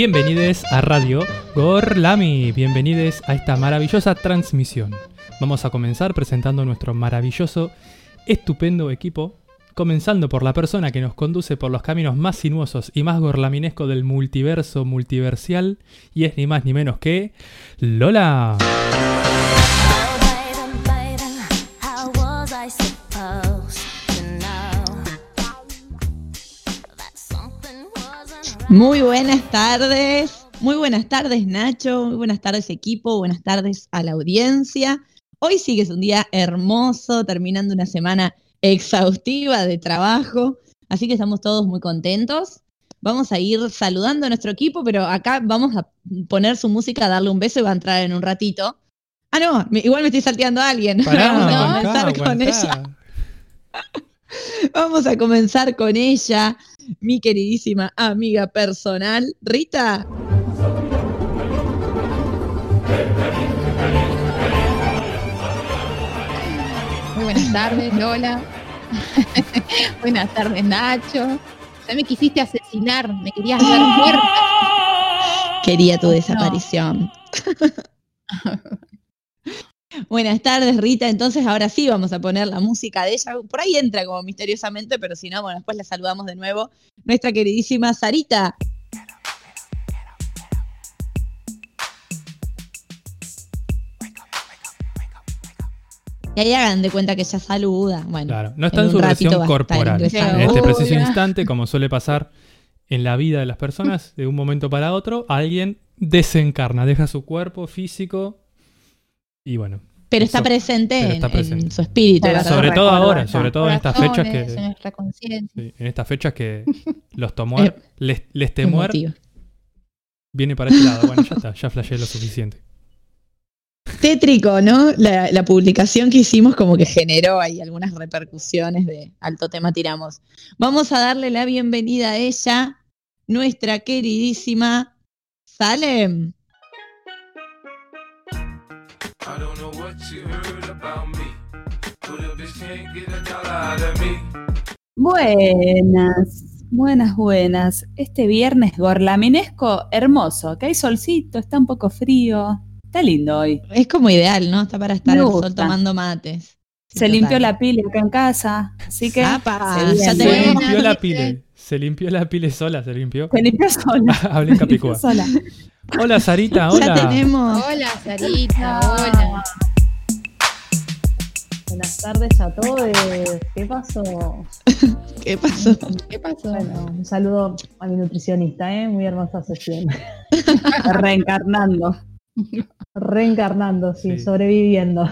Bienvenidos a Radio Gorlami, bienvenidos a esta maravillosa transmisión. Vamos a comenzar presentando nuestro maravilloso, estupendo equipo, comenzando por la persona que nos conduce por los caminos más sinuosos y más gorlaminescos del multiverso multiversial, y es ni más ni menos que Lola. Muy buenas tardes, muy buenas tardes Nacho, muy buenas tardes equipo, buenas tardes a la audiencia. Hoy sí que es un día hermoso, terminando una semana exhaustiva de trabajo, así que estamos todos muy contentos. Vamos a ir saludando a nuestro equipo, pero acá vamos a poner su música, darle un beso y va a entrar en un ratito. Ah, no, igual me estoy salteando a alguien. vamos a comenzar con ella. Vamos a comenzar con ella mi queridísima amiga personal, Rita. Muy buenas tardes, Lola. buenas tardes, Nacho. Ya me quisiste asesinar, me querías ver muerta. Quería tu desaparición. Buenas tardes, Rita. Entonces, ahora sí vamos a poner la música de ella. Por ahí entra como misteriosamente, pero si no, bueno, después la saludamos de nuevo. Nuestra queridísima Sarita. Y ahí hagan de cuenta que ella saluda. Bueno, claro, no está en, su versión corporal. En este preciso instante, como suele pasar en la vida de las personas, de un momento para otro, alguien desencarna, deja su cuerpo físico y bueno. Pero está, presente en, su espíritu. sobre todo ahora, sobre todo en estas fechas que. En, estas fechas que los tomó. les, les temuer. Viene para este lado. Bueno, ya está, ya flasheé lo suficiente. Tétrico, ¿no? La, la, publicación que hicimos como que generó ahí algunas repercusiones de alto tema tiramos. Vamos a darle la bienvenida a ella, nuestra queridísima Salem. Buenas, buenas, buenas. Este viernes gorlaminesco, hermoso, que hay solcito, está un poco frío. Está lindo hoy. Es como ideal, ¿no? Está para estar al sol tomando mates. se limpió la pila acá en casa, así que se, limpió la pila. Se limpió la pila sola, se limpió. Se limpió sola. Hablé en Capicúa. Hola Sarita, hola. Ya tenemos. Hola Sarita, hola. Buenas tardes a todos. ¿Qué pasó? ¿Qué pasó? ¿Qué pasó? Bueno, un saludo a mi nutricionista, ¿eh? Muy hermosa sesión. Reencarnando. Reencarnando, sí, sobreviviendo.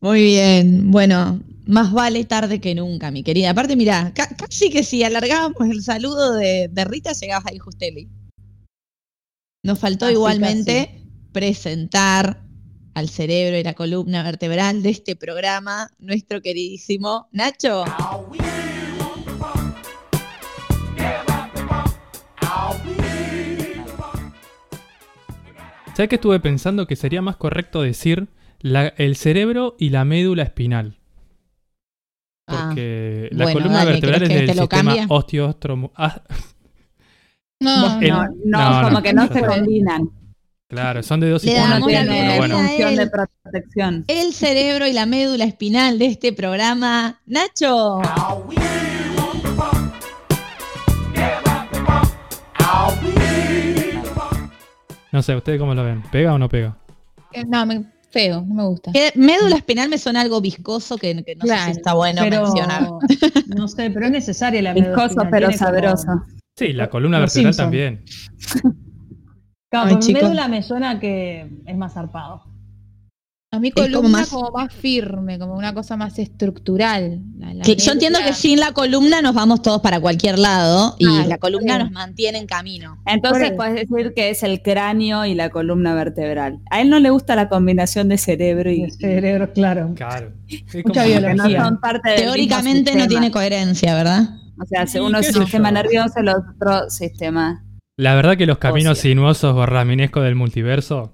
Muy bien. Bueno, más vale tarde que nunca, mi querida. Aparte, mira, casi que si alargábamos el saludo de, Rita, llegabas ahí Justeli. Nos faltó igualmente presentar al cerebro y la columna vertebral de este programa, nuestro queridísimo Nacho. ¿Sabes que estuve pensando que sería más correcto decir el cerebro y la médula espinal? Ah, Porque la columna vertebral es del sistema osteostromo... Ah. No, no, no, como que no se combinan. Claro, son de dos y función de protección. El cerebro y la médula espinal de este programa. Nacho. No sé, ¿ustedes cómo lo ven? ¿Pega o no pega? Eh, no, feo, no me gusta. médula espinal me suena algo viscoso que, no sé si está bueno mencionar. No sé, pero es necesaria la médula. Viscoso pero sabroso. Sí, la columna vertebral también. Claro, con médula me suena que es más zarpado. A mí columna como más... firme, como una cosa más estructural. yo entiendo que sin la columna nos vamos todos para cualquier lado y la columna nos mantiene en camino. Entonces puedes decir que es el cráneo y la columna vertebral. A él no le gusta la combinación de cerebro y... cerebro, claro. Claro. Mucha biología. Teóricamente no tiene coherencia, ¿verdad? O sea, uno es el sistema nervioso, el otro sistema la verdad que los caminos sinuosos o raminescos del multiverso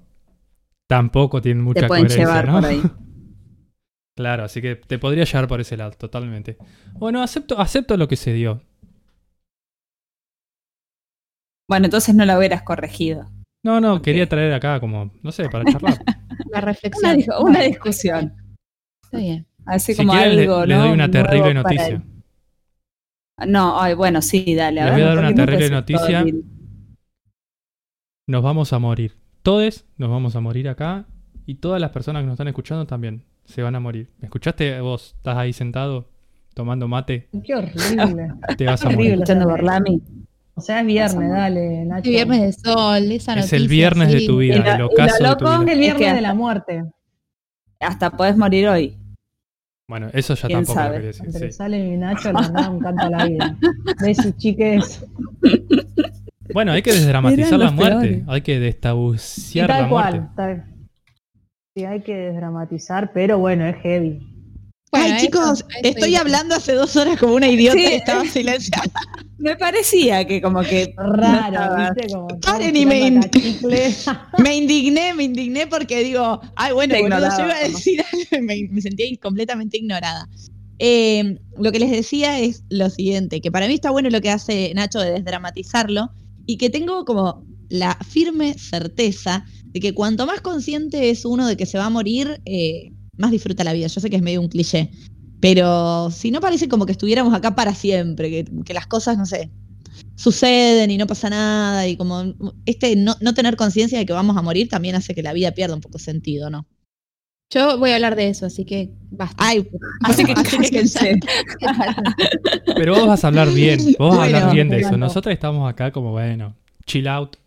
tampoco tienen mucha te pueden llevar por ahí. claro, así que te podría llevar por ese lado, totalmente. Bueno, acepto, acepto lo que se dio. Bueno, entonces no la hubieras corregido. No, no, quería traer acá como, no sé, para charlar. La Una, reflexión. una discusión. Está bien. Así si como quieren, le, algo, le ¿no? doy una terrible noticia. el- No, ay, bueno, sí, dale. Les voy a dar ver, una no terrible noticia. Nos vamos a morir. Todos nos vamos a morir acá y todas las personas que nos están escuchando también se van a morir. ¿Me escuchaste vos? ¿Estás ahí sentado tomando mate? Qué horrible. Te vas a morir. Escuchando Borlami. O sea, es viernes, dale, Nacho. Este viernes de sol, esa Es noticia. el viernes de tu vida, Y lo- el y lo ocaso de tu loco Es vida. el viernes Es que- de la muerte. Hasta podés morir hoy. Bueno, eso ya ¿Quién tampoco lo sabe? quería decir. Entre sí. Sale y Nacho le da un canto a la vida. Besis, chiques. Bueno, hay que desdramatizar la muerte. peores. Hay que destabuciar la tal muerte. cual. tal- Sí, hay que desdramatizar, pero bueno, es heavy. Bueno, Ay, chicos, eso estoy hablando hace dos horas como una idiota Sí. y estaba silenciada. Me parecía que como que Raro, ¿viste? Como Paren y me in- indigné, me indigné porque digo, ay, bueno, boludo, yo iba a decir algo me, me sentía completamente ignorada. Eh, lo que les decía es lo siguiente, que para mí está bueno lo que hace Nacho de desdramatizarlo y que tengo como la firme certeza de que cuanto más consciente es uno de que se va a morir, eh, más disfruta la vida. Yo sé que es medio un cliché, pero si no parece como que estuviéramos acá para siempre, que, que las cosas, no sé, suceden y no pasa nada y como este no, no tener conciencia de que vamos a morir también hace que la vida pierda un poco sentido, ¿no? Yo voy a hablar de eso, así que basta. Ay, Así que así que cállense. Pero vos vas a hablar bien. Vos vas a hablar bien de eso. Nosotros estamos acá como, bueno, chill out,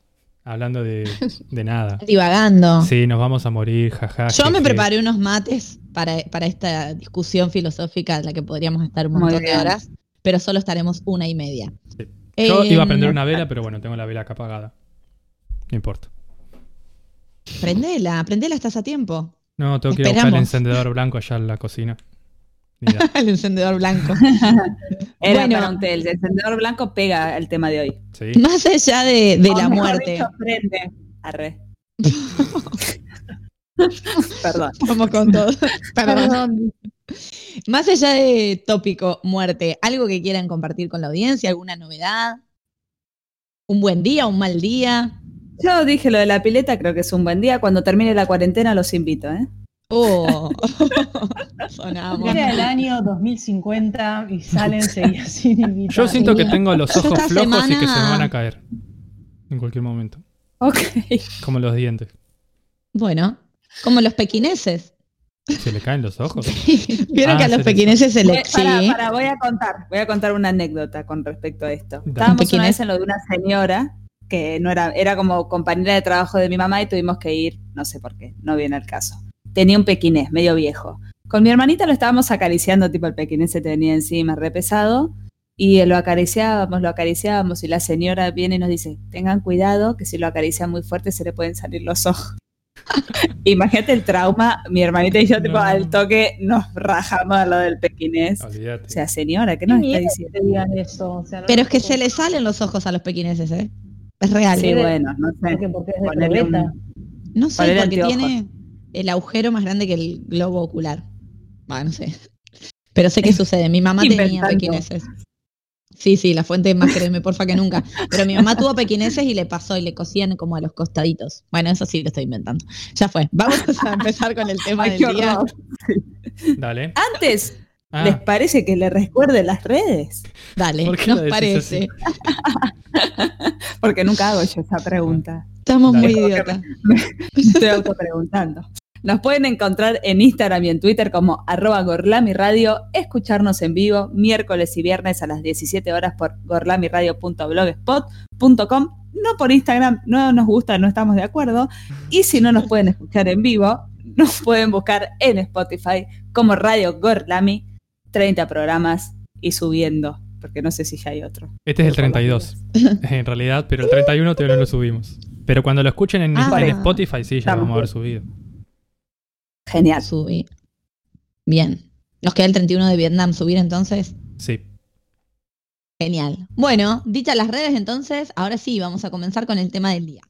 hablando de, de nada. divagando. Sí, nos vamos a morir, jaja. Yo me preparé unos mates para, para esta discusión filosófica en la que podríamos estar un montón de horas, pero solo estaremos una y media. Sí. Yo iba a prender una vela, pero bueno, tengo la vela acá apagada. No importa. Prendela, prendela, estás a tiempo. No, tengo que ir a buscar el encendedor blanco allá en la cocina. El encendedor blanco. Era Bueno. para un té. El encendedor blanco pega el tema de hoy. sí. Más allá de, de O la muerte. dicho, prende. Arre. Perdón. Vamos con todo. Perdón. Perdón. Más allá de tópico muerte, ¿algo que quieran compartir con la audiencia? ¿Alguna novedad? ¿Un buen día? ¿Un mal día? Yo dije lo de la pileta, creo que es un buen día. Cuando termine la cuarentena los invito, ¿eh? Oh, sonamos. Viene el año 2050 y salen seguidas sin invitar. Yo siento que tengo los ojos flojos y que se me van a caer. En cualquier momento. Ok. Como los dientes. Bueno, como los pequineses. ¿Se le caen los ojos? Vieron Ah, que a los pequineses se les... para, sí. para, voy a contar, voy a contar una anécdota con respecto a esto. Estábamos una vez en lo de una señora que no era, era como compañera de trabajo de mi mamá y tuvimos que ir, no sé por qué, no viene al caso. Tenía un pequinés, medio viejo. Con mi hermanita lo estábamos acariciando, tipo el pequinés se tenía encima, re pesado, y lo acariciábamos, lo acariciábamos, y la señora viene y nos dice, tengan cuidado, que si lo acarician muy fuerte se le pueden salir los ojos. Imagínate el trauma, mi hermanita y yo, tipo, al toque nos rajamos a lo del pequinés. Olvídate. O sea, señora, ¿qué nos está diciendo? que te digan eso. o sea, no Pero es que se le salen los ojos a los pequineses, ¿eh? Es real. Sí, bueno, no sé. que porque es de un-. No sé, porque anteojos. tiene el agujero más grande que el globo ocular. Bueno, no sé. Pero sé qué sucede. Mi mamá tenía pequineses. Sí, sí, la fuente más créeme, porfa que nunca. Pero mi mamá tuvo pequineses y le pasó y le cosían como a los costaditos. Bueno, eso sí lo estoy inventando. Ya fue. Vamos a empezar con el tema Ay, del día. Dale. Antes, Ah, ¿les parece que le recuerde las redes? Dale, ¿Por qué nos parece. Porque nunca hago yo esa pregunta. Estamos Dale. muy idiotas. Estoy autopreguntando. Nos pueden encontrar en Instagram y en Twitter como arroba gorlamiradio, escucharnos en vivo miércoles y viernes a las 17 horas por gorlamiradio.blogspot.com. No por Instagram, no nos gusta, no estamos de acuerdo. Y si no nos pueden escuchar en vivo, nos pueden buscar en Spotify como Radio Gorlami, 30 programas y subiendo, porque no sé si ya hay otro. Este es el 32. en realidad, pero el 31 todavía no lo subimos. Pero cuando lo escuchen en, Ah. en Spotify, sí, ya Estamos vamos a haber subido. Genial. Subí. Bien. Nos queda el 31 de Vietnam subir entonces. Sí. Genial. Bueno, dichas las redes entonces, ahora sí, vamos a comenzar con el tema del día.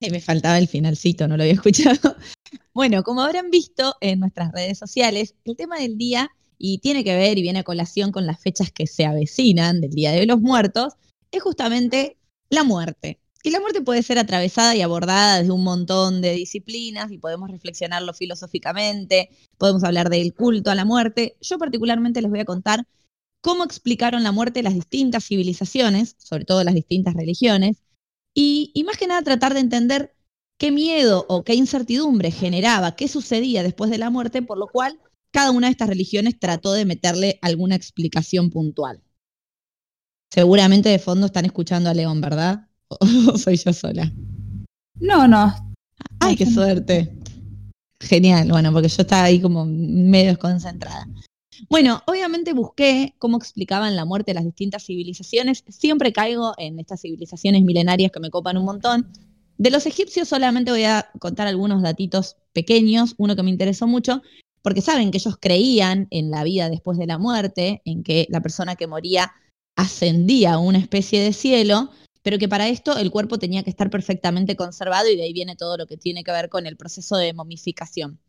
Me faltaba el finalcito, no lo había escuchado. Bueno, como habrán visto en nuestras redes sociales, el tema del día, y tiene que ver y viene a colación con las fechas que se avecinan del Día de los Muertos, es justamente la muerte. Y la muerte puede ser atravesada y abordada desde un montón de disciplinas y podemos reflexionarlo filosóficamente, podemos hablar del culto a la muerte. Yo particularmente les voy a contar cómo explicaron la muerte las distintas civilizaciones, sobre todo las distintas religiones, y, y más que nada tratar de entender qué miedo o qué incertidumbre generaba, qué sucedía después de la muerte, por lo cual cada una de estas religiones trató de meterle alguna explicación puntual. Seguramente de fondo están escuchando a León, ¿verdad? ¿O soy yo sola? No, no. Ay, qué suerte. Genial, bueno, porque yo estaba ahí como medio desconcentrada. Bueno, obviamente busqué cómo explicaban la muerte de las distintas civilizaciones. Siempre caigo en estas civilizaciones milenarias que me copan un montón. De los egipcios solamente voy a contar algunos datitos pequeños, uno que me interesó mucho, porque saben que ellos creían en la vida después de la muerte, en que la persona que moría ascendía a una especie de cielo, pero que para esto el cuerpo tenía que estar perfectamente conservado y de ahí viene todo lo que tiene que ver con el proceso de momificación.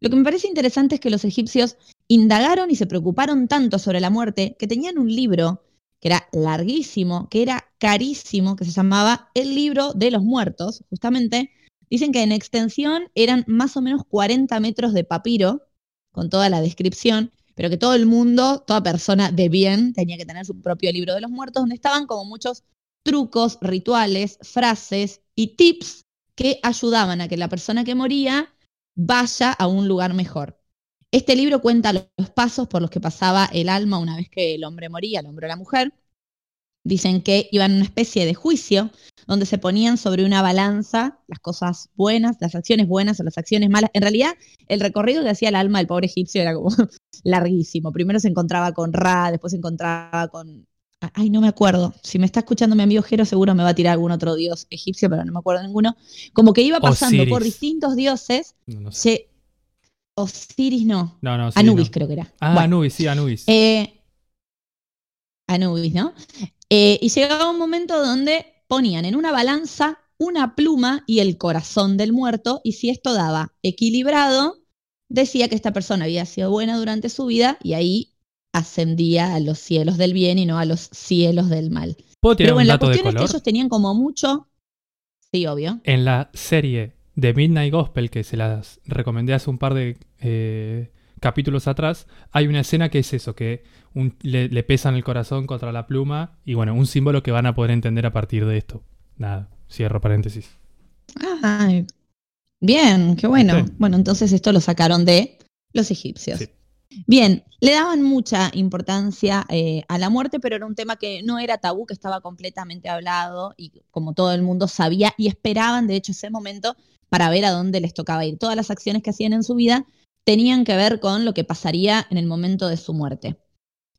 Lo que me parece interesante es que los egipcios indagaron y se preocuparon tanto sobre la muerte que tenían un libro que era larguísimo, que era carísimo, que se llamaba El libro de los muertos, justamente. Dicen que en extensión eran más o menos 40 metros de papiro, con toda la descripción, pero que todo el mundo, toda persona de bien, tenía que tener su propio libro de los muertos, donde estaban como muchos trucos, rituales, frases y tips que ayudaban a que la persona que moría vaya a un lugar mejor. Este libro cuenta los pasos por los que pasaba el alma una vez que el hombre moría, el hombre o la mujer. Dicen que iban a una especie de juicio donde se ponían sobre una balanza las cosas buenas, las acciones buenas o las acciones malas. En realidad, el recorrido que hacía el alma del pobre egipcio era como larguísimo. Primero se encontraba con Ra, después se encontraba con... Ay, no me acuerdo. Si me está escuchando mi amigo Jero, seguro me va a tirar algún otro dios egipcio, pero no me acuerdo ninguno. Como que iba pasando por distintos dioses. Osiris no. No, no. Anubis creo que era. Ah, Anubis, sí, Anubis. Eh, Anubis, ¿no? Eh, y llegaba un momento donde ponían en una balanza una pluma y el corazón del muerto, y si esto daba equilibrado, decía que esta persona había sido buena durante su vida y ahí ascendía a los cielos del bien y no a los cielos del mal. ¿Puedo tirar Pero bueno, un la de cuestión es que ellos tenían como mucho. Sí, obvio. En la serie de Midnight Gospel, que se las recomendé hace un par de eh, capítulos atrás, hay una escena que es eso, que un- le, le pesan el corazón contra la pluma y bueno, un símbolo que van a poder entender a partir de esto. Nada, cierro paréntesis. Ay, bien, qué bueno. Bueno, entonces esto lo sacaron de los egipcios. Sí. Bien, le daban mucha importancia eh, a la muerte, pero era un tema que no era tabú, que estaba completamente hablado y como todo el mundo sabía y esperaban, de hecho, ese momento para ver a dónde les tocaba ir. Todas las acciones que hacían en su vida tenían que ver con lo que pasaría en el momento de su muerte.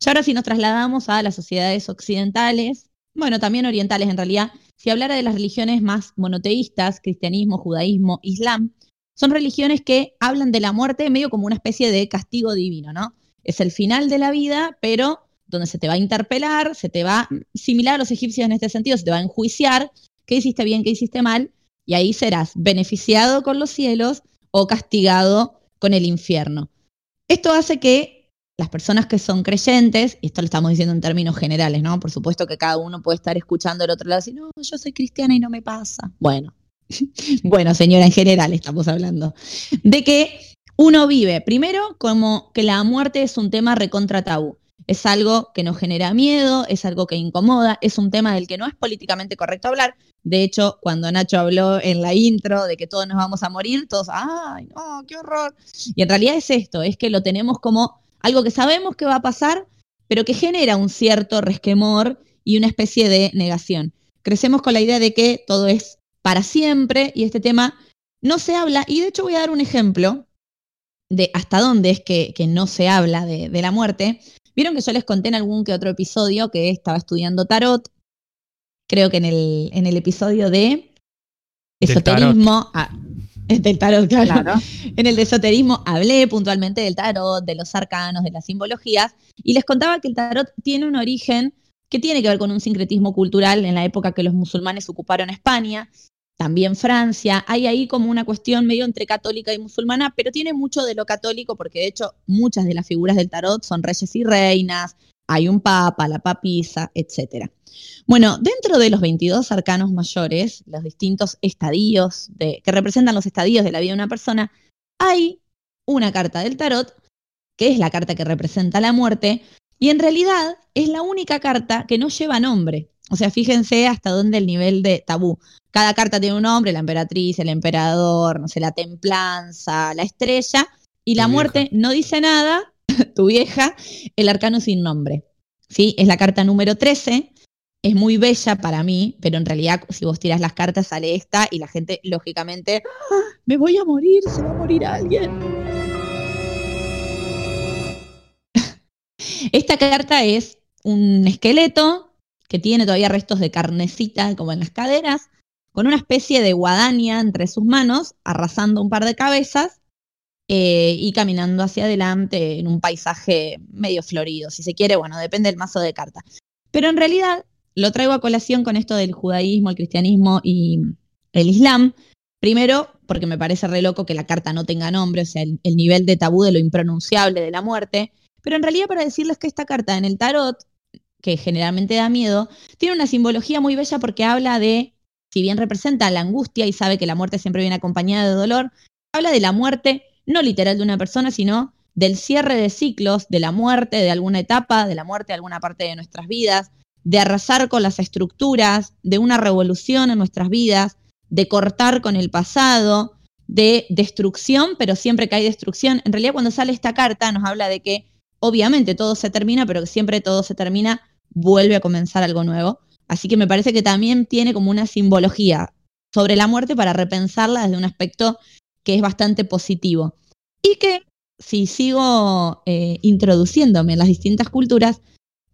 Y ahora si nos trasladamos a las sociedades occidentales, bueno, también orientales en realidad, si hablara de las religiones más monoteístas, cristianismo, judaísmo, islam, son religiones que hablan de la muerte medio como una especie de castigo divino, ¿no? Es el final de la vida, pero donde se te va a interpelar, se te va, similar a los egipcios en este sentido, se te va a enjuiciar qué hiciste bien, qué hiciste mal, y ahí serás beneficiado con los cielos o castigado con el infierno. Esto hace que las personas que son creyentes, y esto lo estamos diciendo en términos generales, ¿no? Por supuesto que cada uno puede estar escuchando del otro lado y decir, no, yo soy cristiana y no me pasa. Bueno, bueno, señora, en general estamos hablando. De que uno vive, primero, como que la muerte es un tema recontra tabú. Es algo que nos genera miedo, es algo que incomoda, es un tema del que no es políticamente correcto hablar. De hecho, cuando Nacho habló en la intro de que todos nos vamos a morir, todos, ¡ay, no, qué horror! Y en realidad es esto, es que lo tenemos como algo que sabemos que va a pasar, pero que genera un cierto resquemor y una especie de negación. Crecemos con la idea de que todo es para siempre y este tema no se habla. Y de hecho voy a dar un ejemplo de hasta dónde es que, no se habla de, de la muerte. Vieron que yo les conté en algún que otro episodio que estaba estudiando tarot. Creo que en el, en el episodio de Del esoterismo. ah, del tarot, claro. Claro. En el de esoterismo hablé puntualmente del tarot, de los arcanos, de las simbologías, y les contaba que el tarot tiene un origen que tiene que ver con un sincretismo cultural en la época que los musulmanes ocuparon España, también Francia. Hay ahí como una cuestión medio entre católica y musulmana, pero tiene mucho de lo católico porque de hecho muchas de las figuras del tarot son reyes y reinas, hay un papa, la papisa, etc. Bueno, dentro de los 22 arcanos mayores, los distintos estadios de, que representan los estadios de la vida de una persona, hay una carta del tarot, que es la carta que representa la muerte, y en realidad es la única carta que no lleva nombre. O sea, fíjense hasta dónde el nivel de tabú. Cada carta tiene un nombre, la emperatriz, el emperador, no sé, la templanza, la estrella, y la muerte no dice nada, tu vieja, el arcano sin nombre. ¿Sí? Es la carta número 13, es muy bella para mí, pero en realidad si vos tiras las cartas sale esta y la gente lógicamente, ¡Ah! me voy a morir, se va a morir alguien. Esta carta es un esqueleto que tiene todavía restos de carnecita como en las caderas, con una especie de guadaña entre sus manos, arrasando un par de cabezas eh, y caminando hacia adelante en un paisaje medio florido, si se quiere, bueno, depende del mazo de carta. Pero en realidad lo traigo a colación con esto del judaísmo, el cristianismo y el islam. Primero, porque me parece re loco que la carta no tenga nombre, o sea, el, el nivel de tabú de lo impronunciable de la muerte. Pero en realidad para decirles que esta carta en el tarot que generalmente da miedo, tiene una simbología muy bella porque habla de, si bien representa la angustia y sabe que la muerte siempre viene acompañada de dolor, habla de la muerte no literal de una persona, sino del cierre de ciclos, de la muerte de alguna etapa, de la muerte de alguna parte de nuestras vidas, de arrasar con las estructuras, de una revolución en nuestras vidas, de cortar con el pasado, de destrucción, pero siempre que hay destrucción. En realidad cuando sale esta carta nos habla de que obviamente todo se termina, pero que siempre todo se termina vuelve a comenzar algo nuevo. Así que me parece que también tiene como una simbología sobre la muerte para repensarla desde un aspecto que es bastante positivo. Y que, si sigo eh, introduciéndome en las distintas culturas,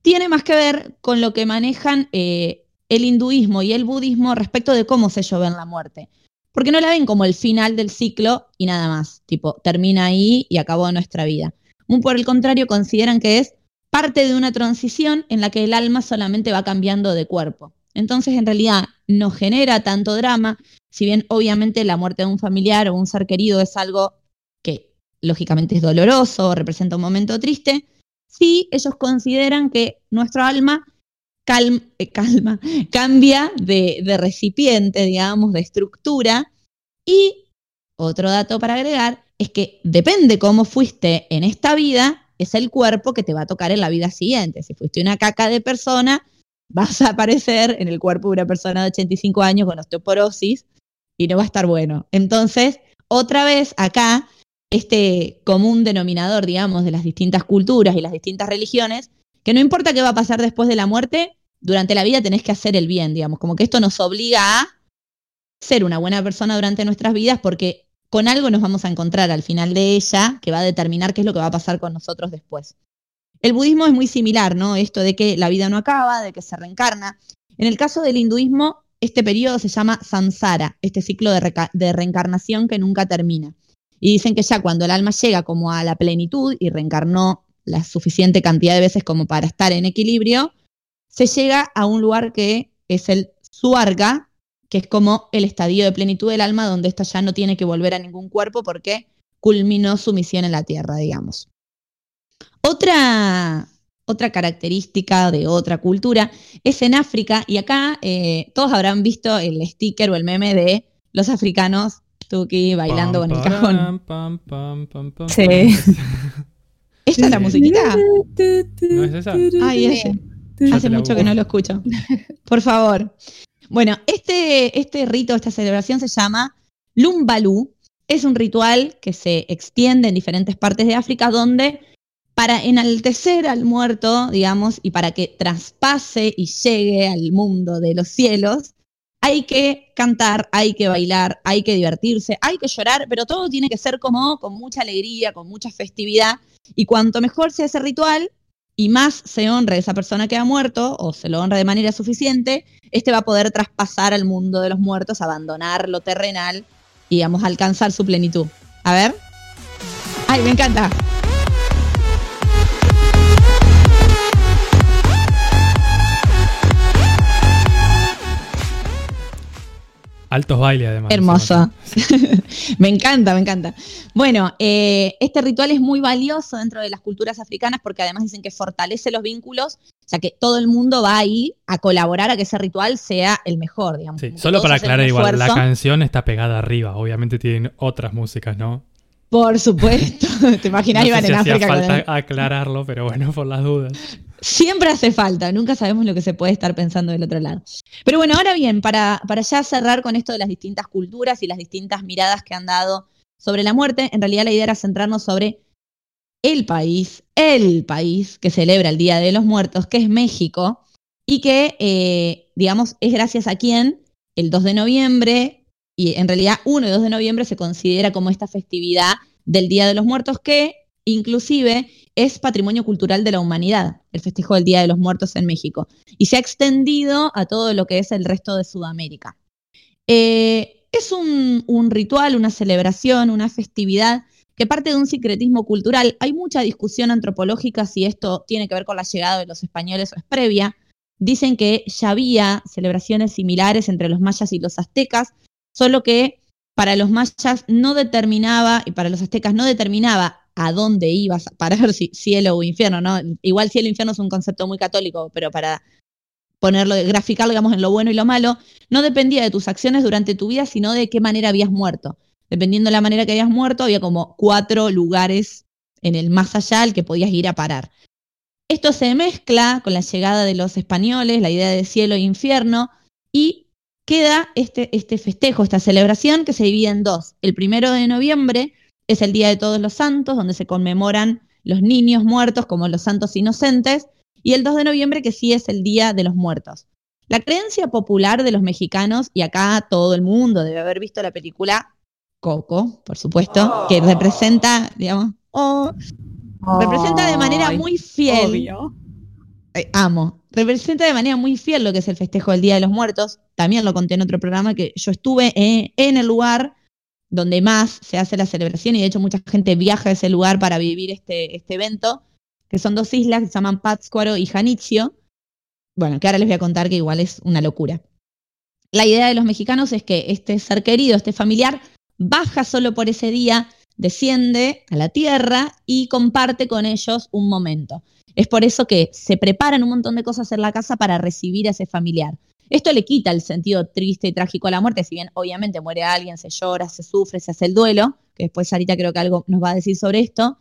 tiene más que ver con lo que manejan eh, el hinduismo y el budismo respecto de cómo se ven la muerte. Porque no la ven como el final del ciclo y nada más, tipo, termina ahí y acabó nuestra vida. Muy por el contrario, consideran que es parte de una transición en la que el alma solamente va cambiando de cuerpo. Entonces, en realidad, no genera tanto drama, si bien obviamente la muerte de un familiar o un ser querido es algo que lógicamente es doloroso, representa un momento triste, sí ellos consideran que nuestro alma eh, calma, cambia de, de recipiente, digamos, de estructura. Y otro dato para agregar es que depende cómo fuiste en esta vida, es el cuerpo que te va a tocar en la vida siguiente. Si fuiste una caca de persona, vas a aparecer en el cuerpo de una persona de 85 años con osteoporosis y no va a estar bueno. Entonces, otra vez acá, este común denominador, digamos, de las distintas culturas y las distintas religiones, que no importa qué va a pasar después de la muerte, durante la vida tenés que hacer el bien, digamos, como que esto nos obliga a ser una buena persona durante nuestras vidas porque con algo nos vamos a encontrar al final de ella que va a determinar qué es lo que va a pasar con nosotros después. El budismo es muy similar, ¿no? Esto de que la vida no acaba, de que se reencarna. En el caso del hinduismo, este periodo se llama samsara, este ciclo de, reencarnación que nunca termina. Y dicen que ya cuando el alma llega como a la plenitud y reencarnó la suficiente cantidad de veces como para estar en equilibrio, se llega a un lugar que es el suarga, que es como el estadio de plenitud del alma, donde ésta ya no tiene que volver a ningún cuerpo porque culminó su misión en la tierra, digamos. Otra, otra característica de otra cultura es en África, y acá eh, todos habrán visto el sticker o el meme de los africanos Tuki bailando con el cajón. sí. ¿Esta es la musiquita? ¿No es esa? Ay. Hace mucho que no lo escucho. Por favor. Bueno, este, este rito, esta celebración se llama Lumbalú. Es un ritual que se extiende en diferentes partes de África donde para enaltecer al muerto, digamos, y para que traspase y llegue al mundo de los cielos, hay que cantar, hay que bailar, hay que divertirse, hay que llorar, pero todo tiene que ser como con mucha alegría, con mucha festividad. Y cuanto mejor sea ese ritual, y más se honre esa persona que ha muerto o se lo honra de manera suficiente, este va a poder traspasar al mundo de los muertos, abandonar lo terrenal y a alcanzar su plenitud. A ver. ¡Ay, me encanta! Altos bailes además. Hermoso. me encanta, me encanta. Bueno, eh, este ritual es muy valioso dentro de las culturas africanas porque además dicen que fortalece los vínculos, o sea que todo el mundo va ahí a colaborar a que ese ritual sea el mejor, digamos. Sí, solo para aclarar igual, la canción está pegada arriba, obviamente tienen otras músicas, ¿no? Por supuesto, te imaginas iban en África. falta aclararlo, pero bueno, por las dudas. Siempre hace falta, nunca sabemos lo que se puede estar pensando del otro lado. Pero bueno, ahora bien, para, para ya cerrar con esto de las distintas culturas y las distintas miradas que han dado sobre la muerte, en realidad la idea era centrarnos sobre el país, el país que celebra el Día de los Muertos, que es México, y que, eh, digamos, es gracias a quien el 2 de noviembre, y en realidad 1 y 2 de noviembre se considera como esta festividad del Día de los Muertos que inclusive es patrimonio cultural de la humanidad, el festejo del Día de los Muertos en México, y se ha extendido a todo lo que es el resto de Sudamérica. Eh, es un, ritual, una celebración, una festividad que parte de un secretismo cultural. Hay mucha discusión antropológica si esto tiene que ver con la llegada de los españoles o es previa. Dicen que ya había celebraciones similares entre los mayas y los aztecas, solo que para los mayas no determinaba y para los aztecas no determinaba a dónde ibas a parar, si, cielo o infierno, ¿no? Igual cielo e infierno es un concepto muy católico, pero para ponerlo, graficarlo, digamos, en lo bueno y lo malo, no dependía de tus acciones durante tu vida, sino de qué manera habías muerto. Dependiendo de la manera que habías muerto, había como cuatro lugares en el más allá al que podías ir a parar. Esto se mezcla con la llegada de los españoles, la idea de cielo e infierno, y queda este, este festejo, esta celebración que se divide en dos. El primero de noviembre, es el Día de Todos los Santos, donde se conmemoran los niños muertos como los santos inocentes, y el 2 de noviembre, que sí es el Día de los Muertos. La creencia popular de los mexicanos, y acá todo el mundo debe haber visto la película Coco, por supuesto, que representa, digamos, oh, representa de manera muy fiel. amo. Representa de manera muy fiel lo que es el festejo del Día de los Muertos. También lo conté en otro programa que yo estuve en el lugar donde más se hace la celebración y de hecho mucha gente viaja a ese lugar para vivir este, este evento, que son dos islas que se llaman Pátzcuaro y Janitzio. Bueno, que ahora les voy a contar que igual es una locura. La idea de los mexicanos es que este ser querido, este familiar, baja solo por ese día, desciende a la tierra y comparte con ellos un momento. Es por eso que se preparan un montón de cosas en la casa para recibir a ese familiar. Esto le quita el sentido triste y trágico a la muerte, si bien obviamente muere alguien, se llora, se sufre, se hace el duelo, que después Sarita creo que algo nos va a decir sobre esto,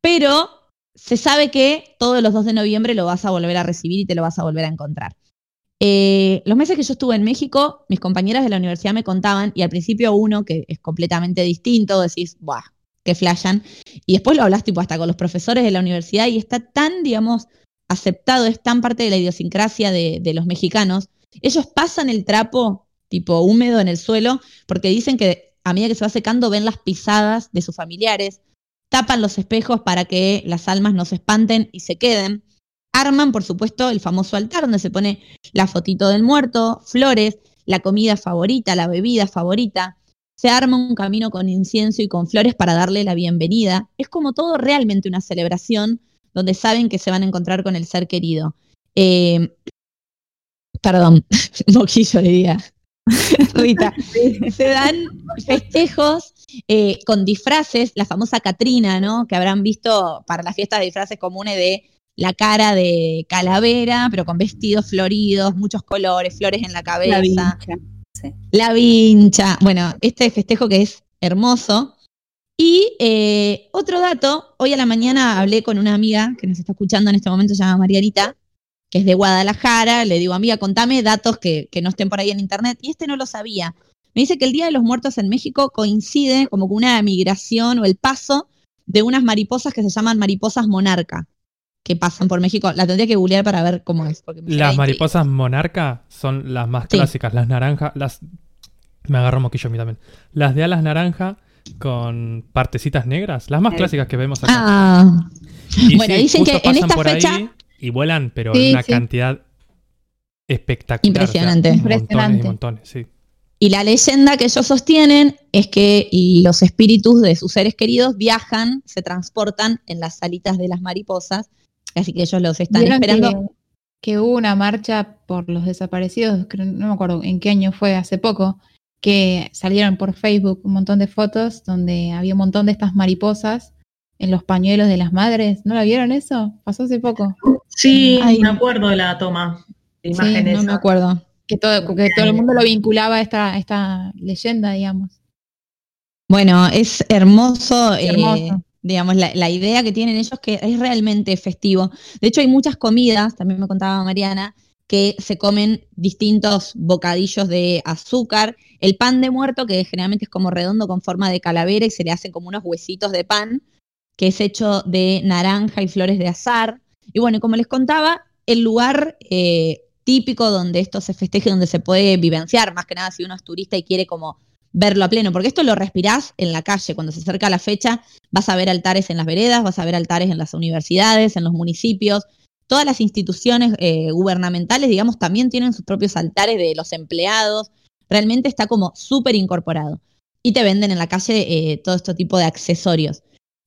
pero se sabe que todos los 2 de noviembre lo vas a volver a recibir y te lo vas a volver a encontrar. Eh, los meses que yo estuve en México, mis compañeras de la universidad me contaban, y al principio uno que es completamente distinto, decís, ¡buah! que flashan, y después lo hablas tipo hasta con los profesores de la universidad y está tan, digamos, aceptado, es tan parte de la idiosincrasia de los mexicanos, ellos pasan el trapo tipo húmedo en el suelo porque dicen que a medida que se va secando ven las pisadas de sus familiares, tapan los espejos para que las almas no se espanten y se queden. Arman, por supuesto, el famoso altar donde se pone la fotito del muerto, flores, la comida favorita, la bebida favorita. Se arma un camino con incienso y con flores para darle la bienvenida. Es como todo realmente una celebración donde saben que se van a encontrar con el ser querido. Eh, perdón, moquillo diría. Rita, se dan festejos eh, con disfraces, la famosa Catrina, ¿no? Que habrán visto para las fiestas de disfraces comunes de la cara de calavera, pero con vestidos floridos, muchos colores, flores en la cabeza. La vincha. La vincha. Bueno, este festejo que es hermoso. Y eh, otro dato, hoy a la mañana hablé con una amiga que nos está escuchando en este momento, se llama Marianita, que es de Guadalajara, le digo, amiga, contame datos que, no estén por ahí en internet, y este no lo sabía. Me dice que el Día de los Muertos en México coincide como con una migración o el paso de unas mariposas que se llaman mariposas monarca, que pasan por México. La tendría que googlear para ver cómo es. las mariposas monarca son las más clásicas, las naranjas, las... Me agarro moquillo a mí también. Las de alas naranja con partecitas negras, las más clásicas que vemos acá. Ah. bueno, dicen que en esta fecha y vuelan, pero en una cantidad espectacular. Impresionante. Montones y montones, sí. Y la leyenda que ellos sostienen es que los espíritus de sus seres queridos viajan, se transportan en las salitas de las mariposas, así que ellos los están esperando. Que, hubo una marcha por los desaparecidos, no me acuerdo en qué año fue, hace poco, que salieron por Facebook un montón de fotos donde había un montón de estas mariposas en los pañuelos de las madres. ¿No la vieron eso? Pasó hace poco. Sí, me acuerdo de la toma de imágenes. no me acuerdo. Que todo, que todo el mundo lo vinculaba a esta, esta leyenda, digamos. Bueno, es hermoso. Eh, digamos, la, la, idea que tienen ellos que es realmente festivo. De hecho, hay muchas comidas, también me contaba Mariana, que se comen distintos bocadillos de azúcar. El pan de muerto, que generalmente es como redondo con forma de calavera y se le hacen como unos huesitos de pan, que es hecho de naranja y flores de azar. Y bueno, como les contaba, el lugar eh, típico donde esto se festeja, donde se puede vivenciar, más que nada si uno es turista y quiere como verlo a pleno, porque esto lo respirás en la calle, cuando se acerca la fecha vas a ver altares en las veredas, vas a ver altares en las universidades, en los municipios, todas las instituciones eh, gubernamentales, digamos, también tienen sus propios altares de los empleados. Realmente está como súper incorporado. Y te venden en la calle eh, todo este tipo de accesorios.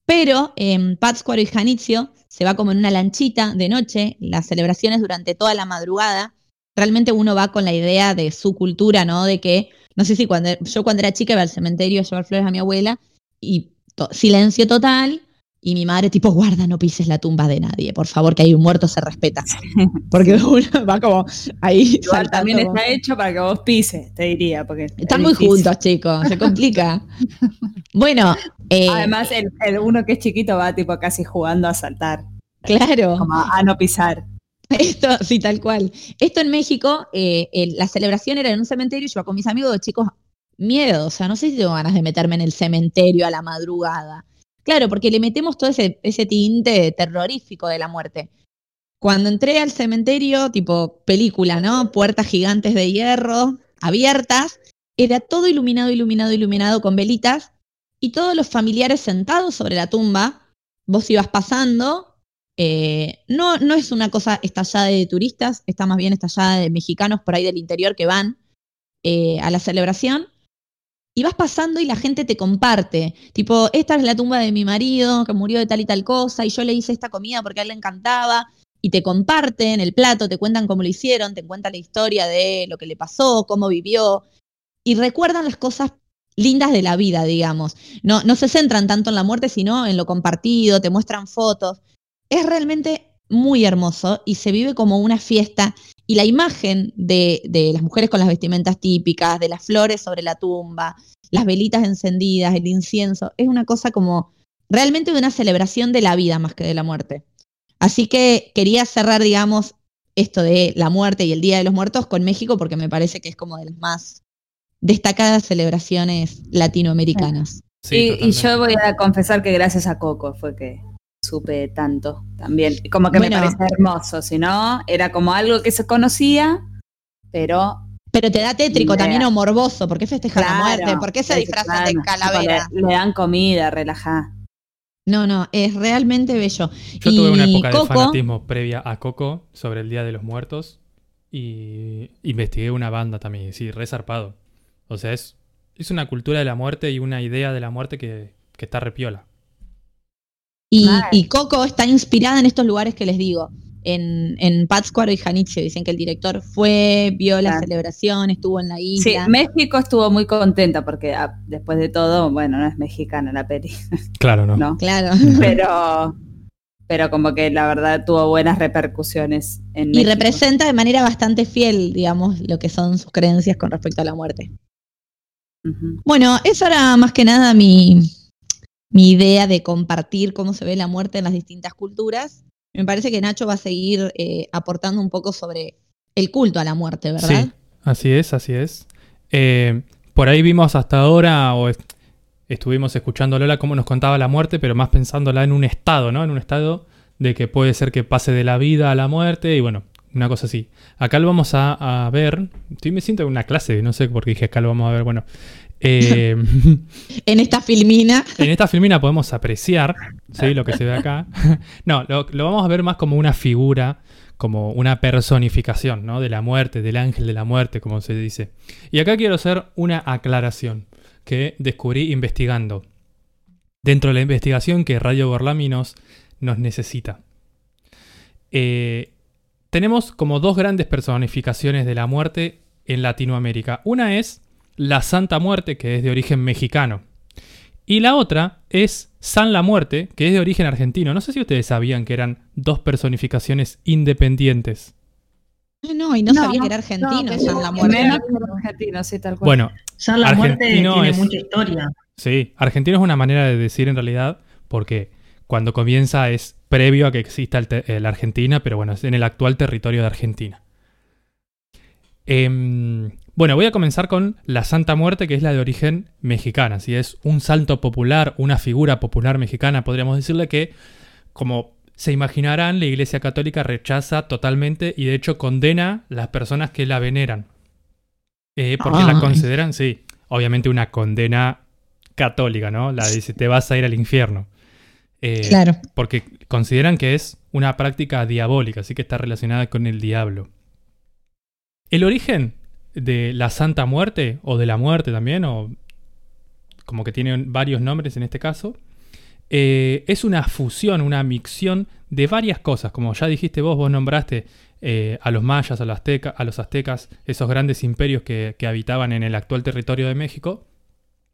Pero en Pátzcuaro y Janitzio se va como en una lanchita de noche, las celebraciones durante toda la madrugada. Realmente uno va con la idea de su cultura, ¿no? De que, no sé si cuando yo cuando era chica iba al cementerio a llevar flores a mi abuela y silencio total y mi madre tipo, guarda, no pises la tumba de nadie, por favor, que hay un muerto se respeta. Porque uno va como ahí Igual también está hecho para que vos pises, te diría. porque Están muy juntos, chicos, se complica. bueno. Eh, Además, el, uno que es chiquito va tipo casi jugando a saltar. Claro. Como a, no pisar. Esto, sí, tal cual. Esto en México, eh, la celebración era en un cementerio y yo con mis amigos, chicos, miedo, o sea, no sé si tengo ganas de meterme en el cementerio a la madrugada. Claro, porque le metemos todo ese, tinte terrorífico de la muerte. Cuando entré al cementerio, tipo película, ¿no? Puertas gigantes de hierro, abiertas, era todo iluminado, iluminado, iluminado con velitas y todos los familiares sentados sobre la tumba. Vos ibas pasando. Eh, no, no es una cosa estallada de turistas, está más bien estallada de mexicanos por ahí del interior que van eh, a la celebración y vas pasando y la gente te comparte. Tipo, esta es la tumba de mi marido que murió de tal y tal cosa y yo le hice esta comida porque a él le encantaba. Y te comparten el plato, te cuentan cómo lo hicieron, te cuentan la historia de lo que le pasó, cómo vivió. Y recuerdan las cosas lindas de la vida, digamos. No, no se centran tanto en la muerte, sino en lo compartido, te muestran fotos. Es realmente muy hermoso y se vive como una fiesta y la imagen de, las mujeres con las vestimentas típicas, de las flores sobre la tumba, las velitas encendidas, el incienso, es una cosa como realmente de una celebración de la vida más que de la muerte. Así que quería cerrar, digamos, esto de la muerte y el Día de los Muertos con México porque me parece que es como de las más destacadas celebraciones latinoamericanas. y, yo voy a confesar que gracias a Coco fue que supe tanto también. Como que me parece hermoso, si no, era como algo que se conocía, pero... Pero te da tétrico también o morboso, ¿por qué festeja la muerte? ¿Por qué se disfrazan de calavera? Le, dan comida, relajá. No, no, es realmente bello. Yo tuve una época de fanatismo previa a Coco sobre el Día de los Muertos y investigué una banda también, sí, resarpado. O sea, es, es una cultura de la muerte y una idea de la muerte que, que está repiola. Y, Coco está inspirada en estos lugares que les digo, en, en Pátzcuaro y Janitzio. Dicen que el director fue, vio la celebración, estuvo en la isla. Sí, México estuvo muy contenta porque ah, después de todo, bueno, no es mexicana la peli. Claro, ¿no? Claro. Pero, pero como que la verdad tuvo buenas repercusiones en Y representa de manera bastante fiel, digamos, lo que son sus creencias con respecto a la muerte. Bueno, eso era más que nada mi, mi idea de compartir cómo se ve la muerte en las distintas culturas. Me parece que Nacho va a seguir eh, aportando un poco sobre el culto a la muerte, ¿verdad? Sí, así es, así es. Eh, por ahí vimos hasta ahora, o estuvimos escuchando a Lola cómo nos contaba la muerte, pero más pensándola en un estado, ¿no? En un estado de que puede ser que pase de la vida a la muerte y bueno, una cosa así. Acá lo vamos a, a ver. Estoy me siento en una clase, no sé por qué dije acá lo vamos a ver. Bueno, eh, en esta filmina. En esta filmina podemos apreciar ¿sí? lo que se ve acá. no, lo, vamos a ver más como una figura, como una personificación ¿no? de la muerte, del ángel de la muerte, como se dice. Y acá quiero hacer una aclaración que descubrí investigando. Dentro de la investigación que Radio Gorlami nos, necesita. Eh, tenemos como dos grandes personificaciones de la muerte en Latinoamérica. Una es la Santa Muerte, que es de origen mexicano. Y la otra es San la Muerte, que es de origen argentino. No sé si ustedes sabían que eran dos personificaciones independientes. No, y no, sabía que era argentino San la Muerte. argentino, sí, tal cual. Bueno, San la Muerte tiene mucha historia. Sí, argentino es una manera de decir en realidad, porque cuando comienza es previo a que exista la Argentina, pero bueno, es en el actual territorio de Argentina. Em, bueno, voy a comenzar con la Santa Muerte, que es la de origen mexicana. Si es un salto popular, una figura popular mexicana, podríamos decirle que, como se imaginarán, la Iglesia Católica rechaza totalmente y de hecho condena las personas que la veneran. Eh, porque la consideran, sí, obviamente una condena católica, ¿no? La dice, te vas a ir al infierno. Eh, claro. Porque consideran que es una práctica diabólica, así que está relacionada con el diablo. El origen de la Santa Muerte, o de la muerte también, o como que tiene varios nombres en este caso, eh, es una fusión, una micción de varias cosas. Como ya dijiste vos, vos nombraste eh, a los mayas, a los, a los aztecas, esos grandes imperios que, habitaban en el actual territorio de México,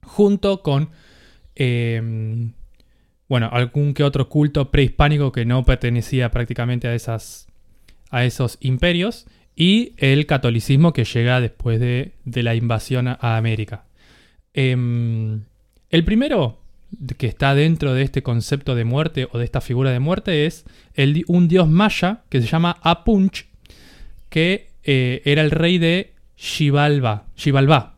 junto con, em, bueno, algún que otro culto prehispánico que no pertenecía prácticamente a, esas, a esos imperios y el catolicismo que llega después de, la invasión a, América. Em, el primero que está dentro de este concepto de muerte o de esta figura de muerte es el, un dios maya que se llama Apunch, que eh, era el rey de Xibalba, Xibalba,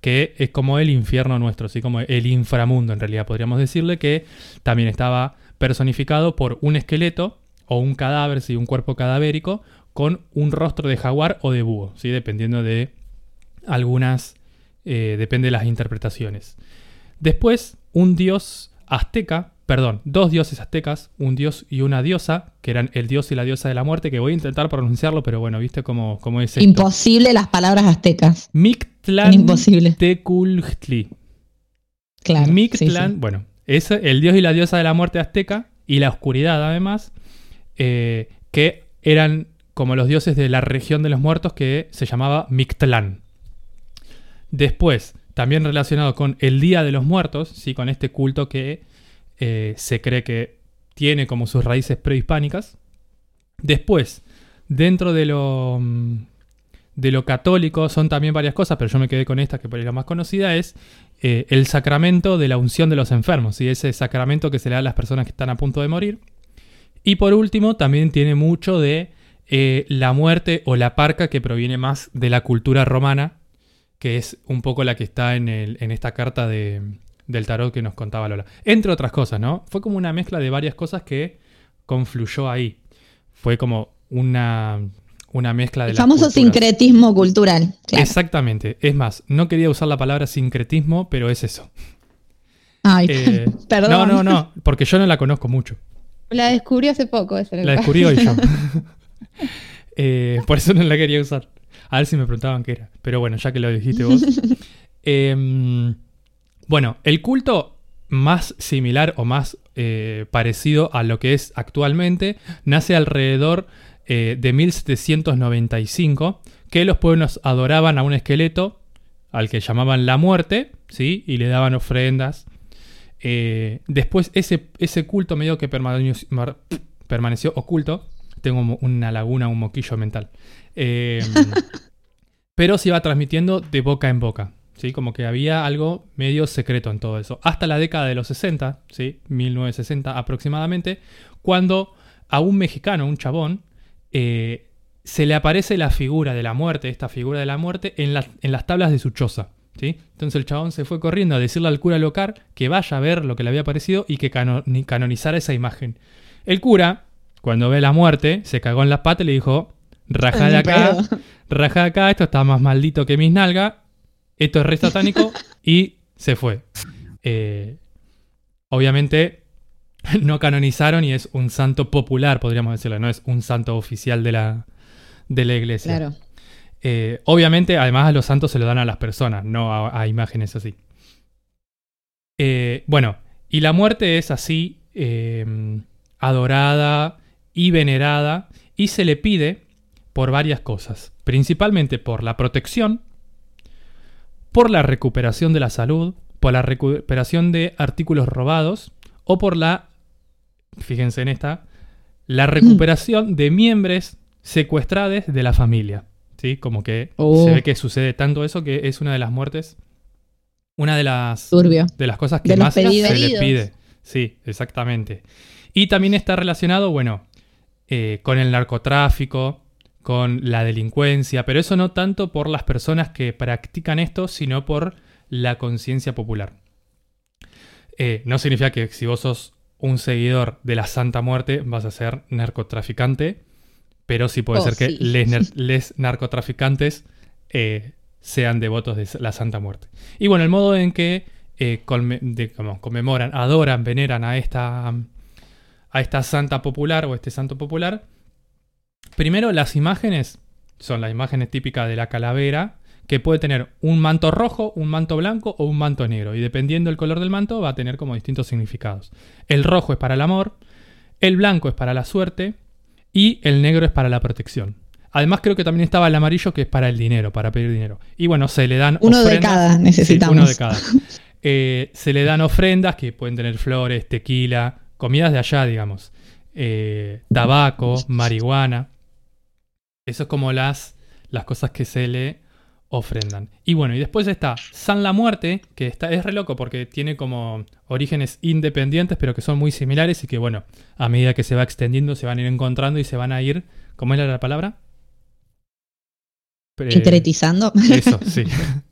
que es como el infierno nuestro, así como el inframundo en realidad podríamos decirle, que también estaba personificado por un esqueleto o un cadáver, sí, un cuerpo cadavérico, con un rostro de jaguar o de búho, ¿sí? dependiendo de algunas, eh, depende de las interpretaciones. Después, un dios azteca, perdón, dos dioses aztecas, un dios y una diosa, que eran el dios y la diosa de la muerte, que voy a intentar pronunciarlo, pero bueno, viste cómo, cómo es esto? Imposible las palabras aztecas. Mictlán Imposible. Teculhtli. Claro. Mictlán, bueno, es el dios y la diosa de la muerte azteca y la oscuridad además, eh, que eran como los dioses de la región de los muertos que se llamaba Mictlán. Después, también relacionado con el Día de los Muertos, ¿sí? con este culto que eh, se cree que tiene como sus raíces prehispánicas. Después, dentro de lo, mm, de lo católico son también varias cosas, pero yo me quedé con esta que por ahí la más conocida, es eh, el sacramento de la unción de los enfermos, ese sacramento que se le da a las personas que están a punto de morir. Y por último, también tiene mucho de eh, la muerte o la parca que proviene más de la cultura romana, que es un poco la que está en, esta carta del tarot que nos contaba Lola. Entre otras cosas, ¿no? Fue como una mezcla de varias cosas que confluyó ahí. Fue como una, una mezcla de... El famoso sincretismo cultural. Exactamente. Es más, no quería usar la palabra sincretismo, pero es eso. Ay, eh, perdón. No, no, no, porque yo no la conozco mucho. La descubrí hace poco. la descubrí hoy yo. Eh, por eso no la quería usar. A ver si me preguntaban qué era. Pero bueno, ya que lo dijiste vos. Em, bueno, el culto más similar o más eh, parecido a lo que es actualmente nace alrededor eh, de 1795, que los pueblos adoraban a un esqueleto al que llamaban la muerte, ¿sí? Y le daban ofrendas. después ese, ese culto medio que permaneció, permaneció oculto tengo una laguna, un moquillo mental. Em, pero se iba transmitiendo de boca en boca. ¿sí? Como que había algo medio secreto en todo eso. Hasta la década de los 60, ¿sí? 1960 aproximadamente, cuando a un mexicano, un chabón, eh, se le aparece la figura de la muerte, esta figura de la muerte, en, en las tablas de su choza. ¿sí? Entonces el chabón se fue corriendo a decirle al cura local que vaya a ver lo que le había aparecido y que canonizara esa imagen. El cura, cuando ve la muerte, se cagó en las patas y le dijo, raja de acá, raja de acá, esto está más maldito que mis nalgas, esto es re satánico, y se fue. Eh, obviamente no canonizaron y es un santo popular, podríamos decirlo, no es un santo oficial de la, de la iglesia. Claro. Eh, obviamente, además a los santos se lo dan a las personas, no a, imágenes así. Eh, bueno, y la muerte es así, adorada, y venerada y se le pide por varias cosas, principalmente por la protección, por la recuperación de la salud, por la recuperación de artículos robados o por la, fíjense en esta, la recuperación de miembros secuestrados de la familia. ¿Sí? Como que Oh. se ve que sucede tanto eso que es una de las muertes, una de las, Turbio. de las cosas que más se le pide. Sí, exactamente. Y también está relacionado, bueno, eh, con el narcotráfico, con la delincuencia, pero eso no tanto por las personas que practican esto, sino por la conciencia popular. Eh, no significa que si vos sos un seguidor de la Santa Muerte vas a ser narcotraficante, pero sí puede Oh, ser que les, narcotraficantes eh, sean devotos de la Santa Muerte. Y bueno, el modo en que eh, de- como conmemoran, adoran, veneran a esta, a esta santa popular o este santo popular, primero las imágenes son las imágenes típicas de la calavera, que puede tener un manto rojo, un manto blanco o un manto negro. Y dependiendo del color del manto va a tener como distintos significados. El rojo es para el amor, el blanco es para la suerte y el negro es para la protección. Además creo que también estaba el amarillo que es para el dinero, para pedir dinero. Y bueno, se le dan Uno de cada Sí, necesitamos. uno de cada. Eh, se le dan ofrendas que pueden tener flores, tequila, comidas de allá, digamos. Eh, tabaco, marihuana. Eso es como las, las cosas que se le ofrendan. Y bueno, y después está San la Muerte, que está, es re loco porque tiene como orígenes independientes, pero que son muy similares y que, bueno, a medida que se va extendiendo, se van a ir encontrando y se van a ir. ¿Cómo era la palabra? Sintetizando. eso, sí.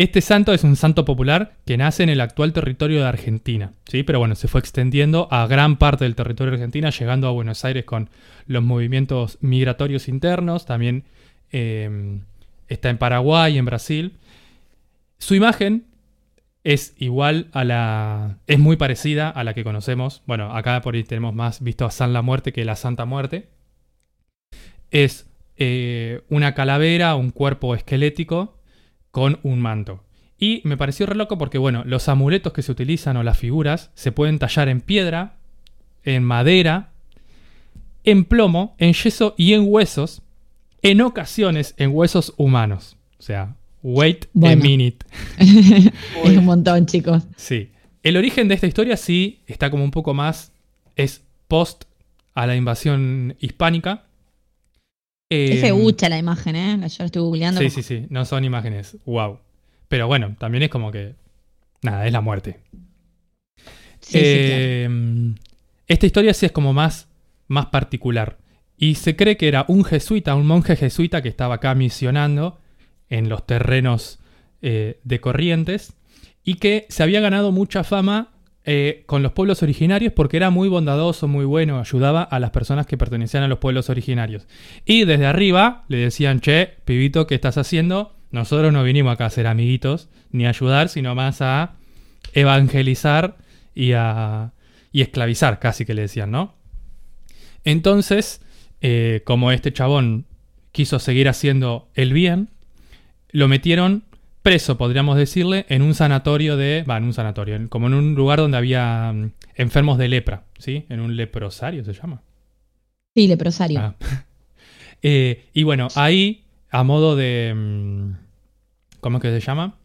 Este santo es un santo popular que nace en el actual territorio de Argentina, ¿sí? Pero bueno, se fue extendiendo a gran parte del territorio de Argentina, llegando a Buenos Aires con los movimientos migratorios internos, también eh, está en Paraguay, en Brasil. Su imagen es igual a la... es muy parecida a la que conocemos. Bueno, acá por ahí tenemos más visto a San la Muerte que la Santa Muerte. Es eh, una calavera, un cuerpo esquelético con un manto. Y me pareció re loco porque, bueno, los amuletos que se utilizan o las figuras se pueden tallar en piedra, en madera, en plomo, en yeso y en huesos, en ocasiones en huesos humanos. O sea, wait a minute. es un montón, chicos. Sí. El origen de esta historia sí está como un poco más. Es post a la invasión hispánica. Es Eh, feucha la imagen, ¿eh? Yo la estoy googleando. Sí, como- sí, sí. No son imágenes. Wow. Pero bueno, también es como que. Nada, es la muerte. Sí, sí, claro. Eh, Esta historia sí es como más, más particular. Y se cree que era un jesuita, un monje jesuita que estaba acá misionando en los terrenos eh, de Corrientes y que se había ganado mucha fama eh, con los pueblos originarios porque era muy bondadoso, muy bueno, ayudaba a las personas que pertenecían a los pueblos originarios. Y desde arriba le decían, che, pibito, ¿qué estás haciendo? Nosotros no vinimos acá a ser amiguitos ni a ayudar, sino más a evangelizar y a y esclavizar, casi que le decían, ¿no? Entonces, eh, como este chabón quiso seguir haciendo el bien, lo metieron preso, podríamos decirle, en un sanatorio de. Va, en un sanatorio, como en un lugar donde había mm, enfermos de lepra, ¿sí? En un leprosario se llama. Sí, leprosario. Ah. Eh, y bueno, ahí, a modo de. mm, ¿Cómo es que se llama?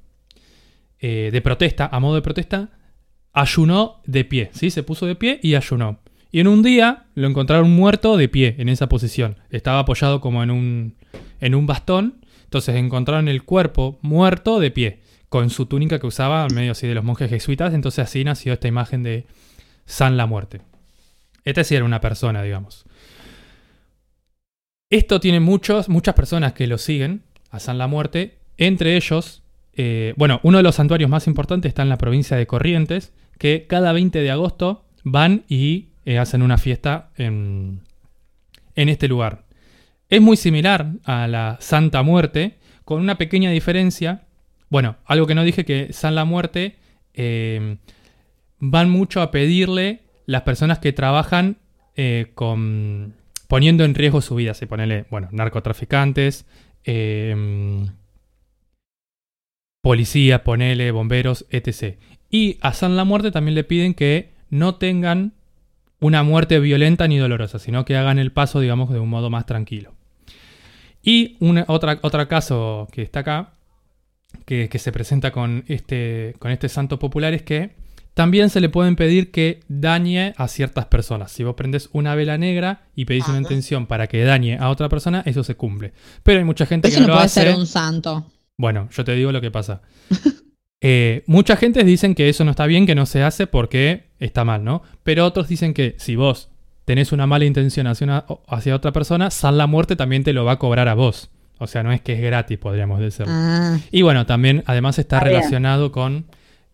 Eh, de protesta, a modo de protesta, ayunó de pie, ¿sí? Se puso de pie y ayunó. Y en un día lo encontraron muerto de pie, en esa posición. Estaba apoyado como en un, en un bastón. Entonces encontraron el cuerpo muerto de pie, con su túnica que usaba en medio así de los monjes jesuitas. Entonces así nació esta imagen de San la Muerte. Este sí era una persona, digamos. Esto tiene muchos, muchas personas que lo siguen a San la Muerte. Entre ellos, eh, bueno, uno de los santuarios más importantes está en la provincia de Corrientes, que cada 20 de agosto van y eh, hacen una fiesta en, en este lugar. Es muy similar a la Santa Muerte, con una pequeña diferencia. Bueno, algo que no dije que San la Muerte eh, van mucho a pedirle las personas que trabajan eh, con poniendo en riesgo su vida. Se ponele, bueno, narcotraficantes, eh, policía, ponele, bomberos, etc. Y a San la Muerte también le piden que no tengan una muerte violenta ni dolorosa, sino que hagan el paso, digamos, de un modo más tranquilo. Y una, otra, otro caso que está acá que, se presenta con este, con este santo popular es que también se le pueden pedir que dañe a ciertas personas. Si vos prendes una vela negra y pedís una intención para que dañe a otra persona, eso se cumple. Pero hay mucha gente que no, lo puede ser un santo. Bueno, yo te digo lo que pasa. Eh, mucha gente dicen que eso no está bien, que no se hace porque está mal, ¿no? Pero otros dicen que si vos tenés una mala intención hacia, hacia otra persona, San la muerte también te lo va a cobrar a vos. O sea, no es que es gratis, podríamos decir. Ah. Y bueno, también además está relacionado con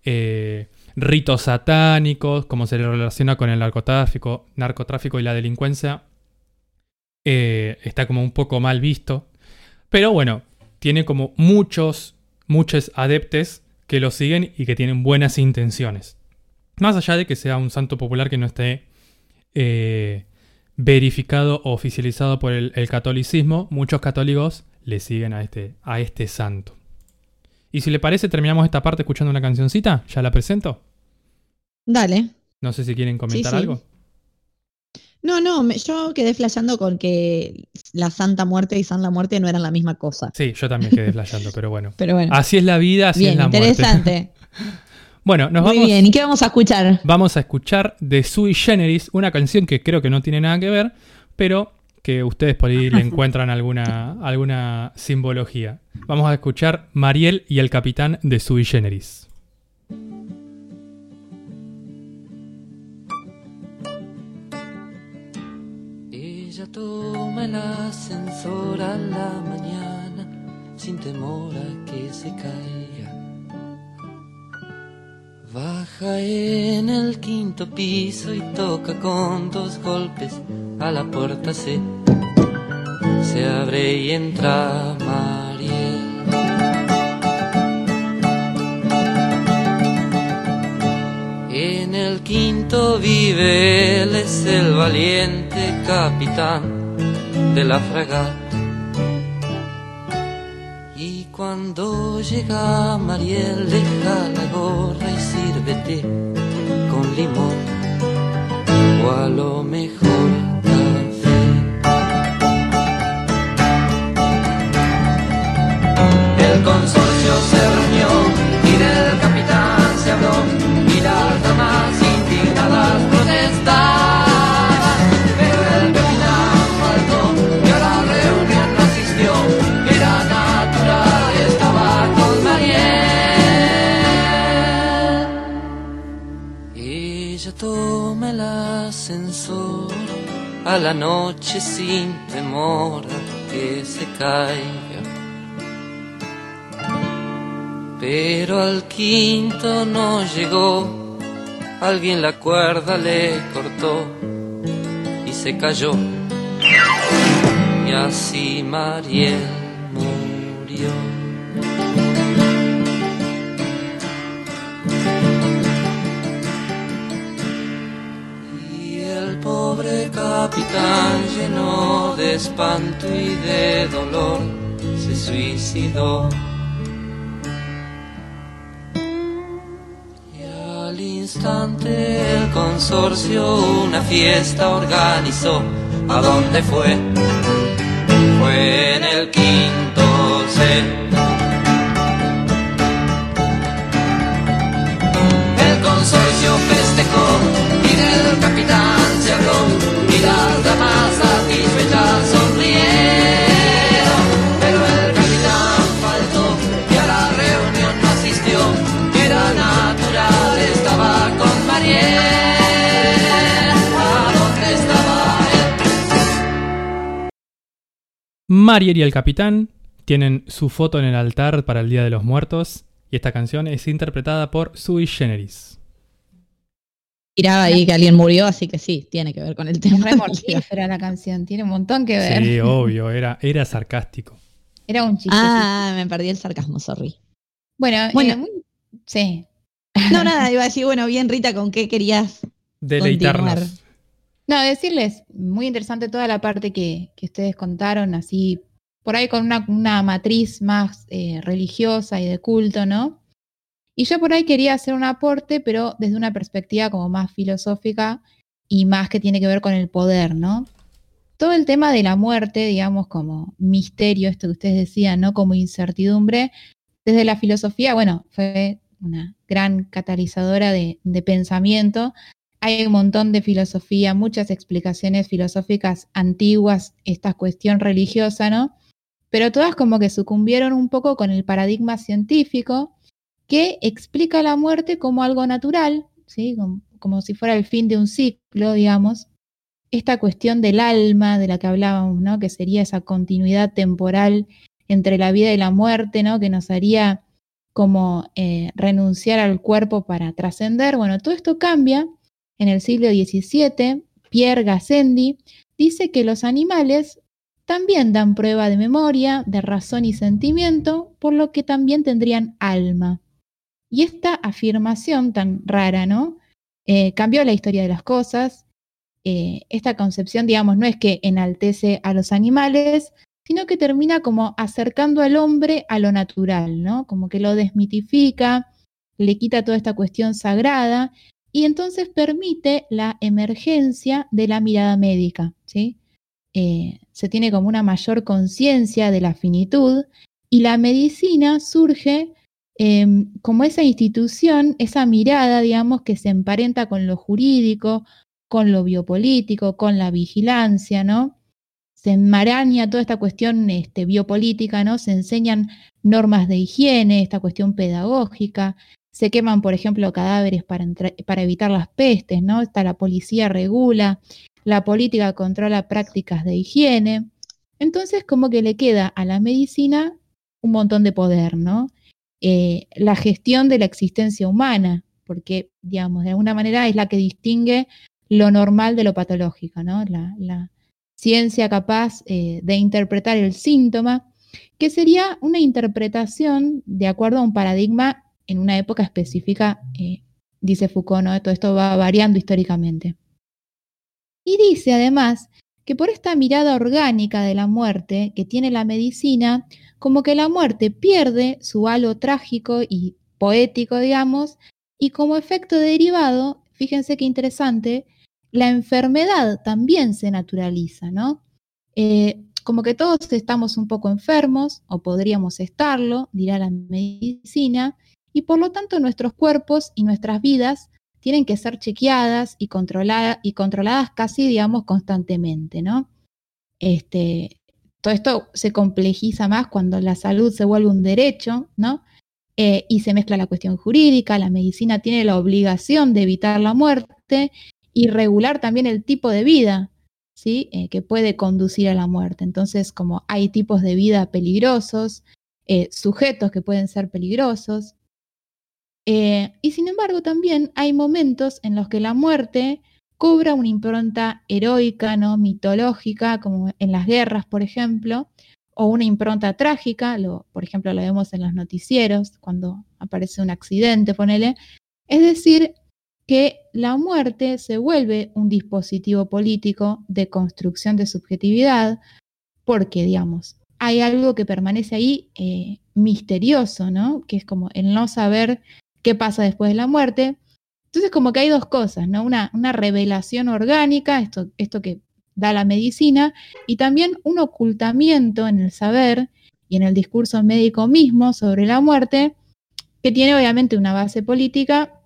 eh, ritos satánicos, como se relaciona con el narcotráfico, narcotráfico y la delincuencia. Eh, está como un poco mal visto. Pero bueno, tiene como muchos, muchos adeptes que lo siguen y que tienen buenas intenciones. Más allá de que sea un santo popular que no esté eh, verificado o oficializado por el, catolicismo, muchos católicos le siguen a este, a este santo. Y si le parece, terminamos esta parte escuchando una cancioncita. ¿Ya la presento? Dale. No sé si quieren comentar algo. No, no, yo quedé flasheando con que la Santa Muerte y San la Muerte no eran la misma cosa. Sí, yo también quedé flasheando, pero bueno. pero bueno. Así es la vida, así es la muerte. Interesante. bueno, nos Muy bien, ¿y qué vamos a escuchar? Vamos a escuchar de Sui Generis, una canción que creo que no tiene nada que ver, pero que ustedes por ahí le encuentran alguna, alguna simbología. Vamos a escuchar Mariel y el capitán de Sui Generis. Ella toma el ascensor a la mañana sin temor a que se caiga. Baja en el quinto piso y toca con dos golpes a la puerta se, se abre y entra Mariel. En el quinto vive él, es el valiente capitán de la fragata. Cuando llega Mariel, deja la gorra y sírvete con limón o a lo mejor el consorcio se reunió y del capitán se habló a la noche sin temor que se caiga pero al quinto no llegó, alguien la cuerda le cortó y se cayó. Y así Mariel murió. Capitán lleno de espanto y de dolor se suicidó. el consorcio una fiesta organizó. ¿A dónde fue? Fue en el quinto C. El consorcio festejó Mariel y el capitán tienen su foto en el altar para el Día de los Muertos y esta canción es interpretada por Sui Generis. Miraba ahí que alguien murió, así que sí, tiene que ver con el tema. Es re la canción, tiene un montón que ver. Sí, obvio, era, era sarcástico. Era un chiste. Ah, me perdí el sarcasmo, sorry. Bueno, eh, bueno sí. No, nada, iba a decir, bueno, bien Rita, ¿con qué querías deleitarnos? No, decirles, muy interesante toda la parte que, ustedes contaron, así, por ahí con una, matriz más eh, religiosa y de culto, ¿no? Y yo por ahí quería hacer un aporte, pero desde una perspectiva como más filosófica y más que tiene que ver con el poder, ¿no? Todo el tema de la muerte, digamos, como misterio, esto que ustedes decían, ¿no? Como incertidumbre, desde la filosofía, bueno, fue una gran catalizadora de, de pensamiento. Hay un montón de filosofía, muchas explicaciones filosóficas antiguas, esta cuestión religiosa, ¿no? Pero todas como que sucumbieron un poco con el paradigma científico que explica la muerte como algo natural, ¿sí? como, si fuera el fin de un ciclo, digamos. Esta cuestión del alma de la que hablábamos, ¿no? que sería esa continuidad temporal entre la vida y la muerte, ¿no? que nos haría como eh, renunciar al cuerpo para trascender. Bueno, todo esto cambia en el siglo XVII. Pierre Gassendi dice que los animales también dan prueba de memoria, de razón y sentimiento, por lo que también tendrían alma. Y esta afirmación tan rara, ¿no? Eh, cambió la historia de las cosas. Eh, esta concepción, digamos, no es que enaltece a los animales, sino que termina como acercando al hombre a lo natural, ¿no? Como que lo desmitifica, le quita toda esta cuestión sagrada y entonces permite la emergencia de la mirada médica, ¿sí? Eh, se tiene como una mayor conciencia de la finitud y la medicina surge em, como esa institución, esa mirada, digamos, que se emparenta con lo jurídico, con lo biopolítico, con la vigilancia, ¿no? Se enmaraña toda esta cuestión este, biopolítica, ¿no? Se enseñan normas de higiene, esta cuestión pedagógica, se queman, por ejemplo, cadáveres para, evitar las pestes, ¿no? Está la policía regula, la política controla prácticas de higiene. Entonces, como que le queda a la medicina un montón de poder, ¿no? Eh, la gestión de la existencia humana, porque, digamos, de alguna manera es la que distingue lo normal de lo patológico, ¿no? La, la ciencia capaz eh, de interpretar el síntoma, que sería una interpretación de acuerdo a un paradigma en una época específica, eh, dice Foucault, ¿no? Todo esto va variando históricamente. Y dice además que por esta mirada orgánica de la muerte que tiene la medicina, como que la muerte pierde su halo trágico y poético, digamos, y como efecto derivado, fíjense qué interesante, la enfermedad también se naturaliza, ¿no? Eh, como que todos estamos un poco enfermos, o podríamos estarlo, dirá la medicina, y por lo tanto nuestros cuerpos y nuestras vidas tienen que ser chequeadas y, controladas y controladas casi, digamos, constantemente, ¿no? Este, todo esto se complejiza más cuando la salud se vuelve un derecho, ¿no? Eh, y se mezcla la cuestión jurídica, la medicina tiene la obligación de evitar la muerte y regular también el tipo de vida, ¿sí? Eh, que puede conducir a la muerte. Entonces, como hay tipos de vida peligrosos, eh, sujetos que pueden ser peligrosos, eh, y sin embargo, también hay momentos en los que la muerte cobra una impronta heroica, ¿no? mitológica, como en las guerras, por ejemplo, o una impronta trágica, por ejemplo, lo vemos en los noticieros, cuando aparece un accidente, ponele. Es decir, que la muerte se vuelve un dispositivo político de construcción de subjetividad, porque, digamos, hay algo que permanece ahí eh, misterioso, ¿no? Que es como el no saber qué pasa después de la muerte. Entonces, como que hay dos cosas, ¿no? Una, una revelación orgánica, esto, esto que da la medicina, y también un ocultamiento en el saber y en el discurso médico mismo sobre la muerte, que tiene obviamente una base política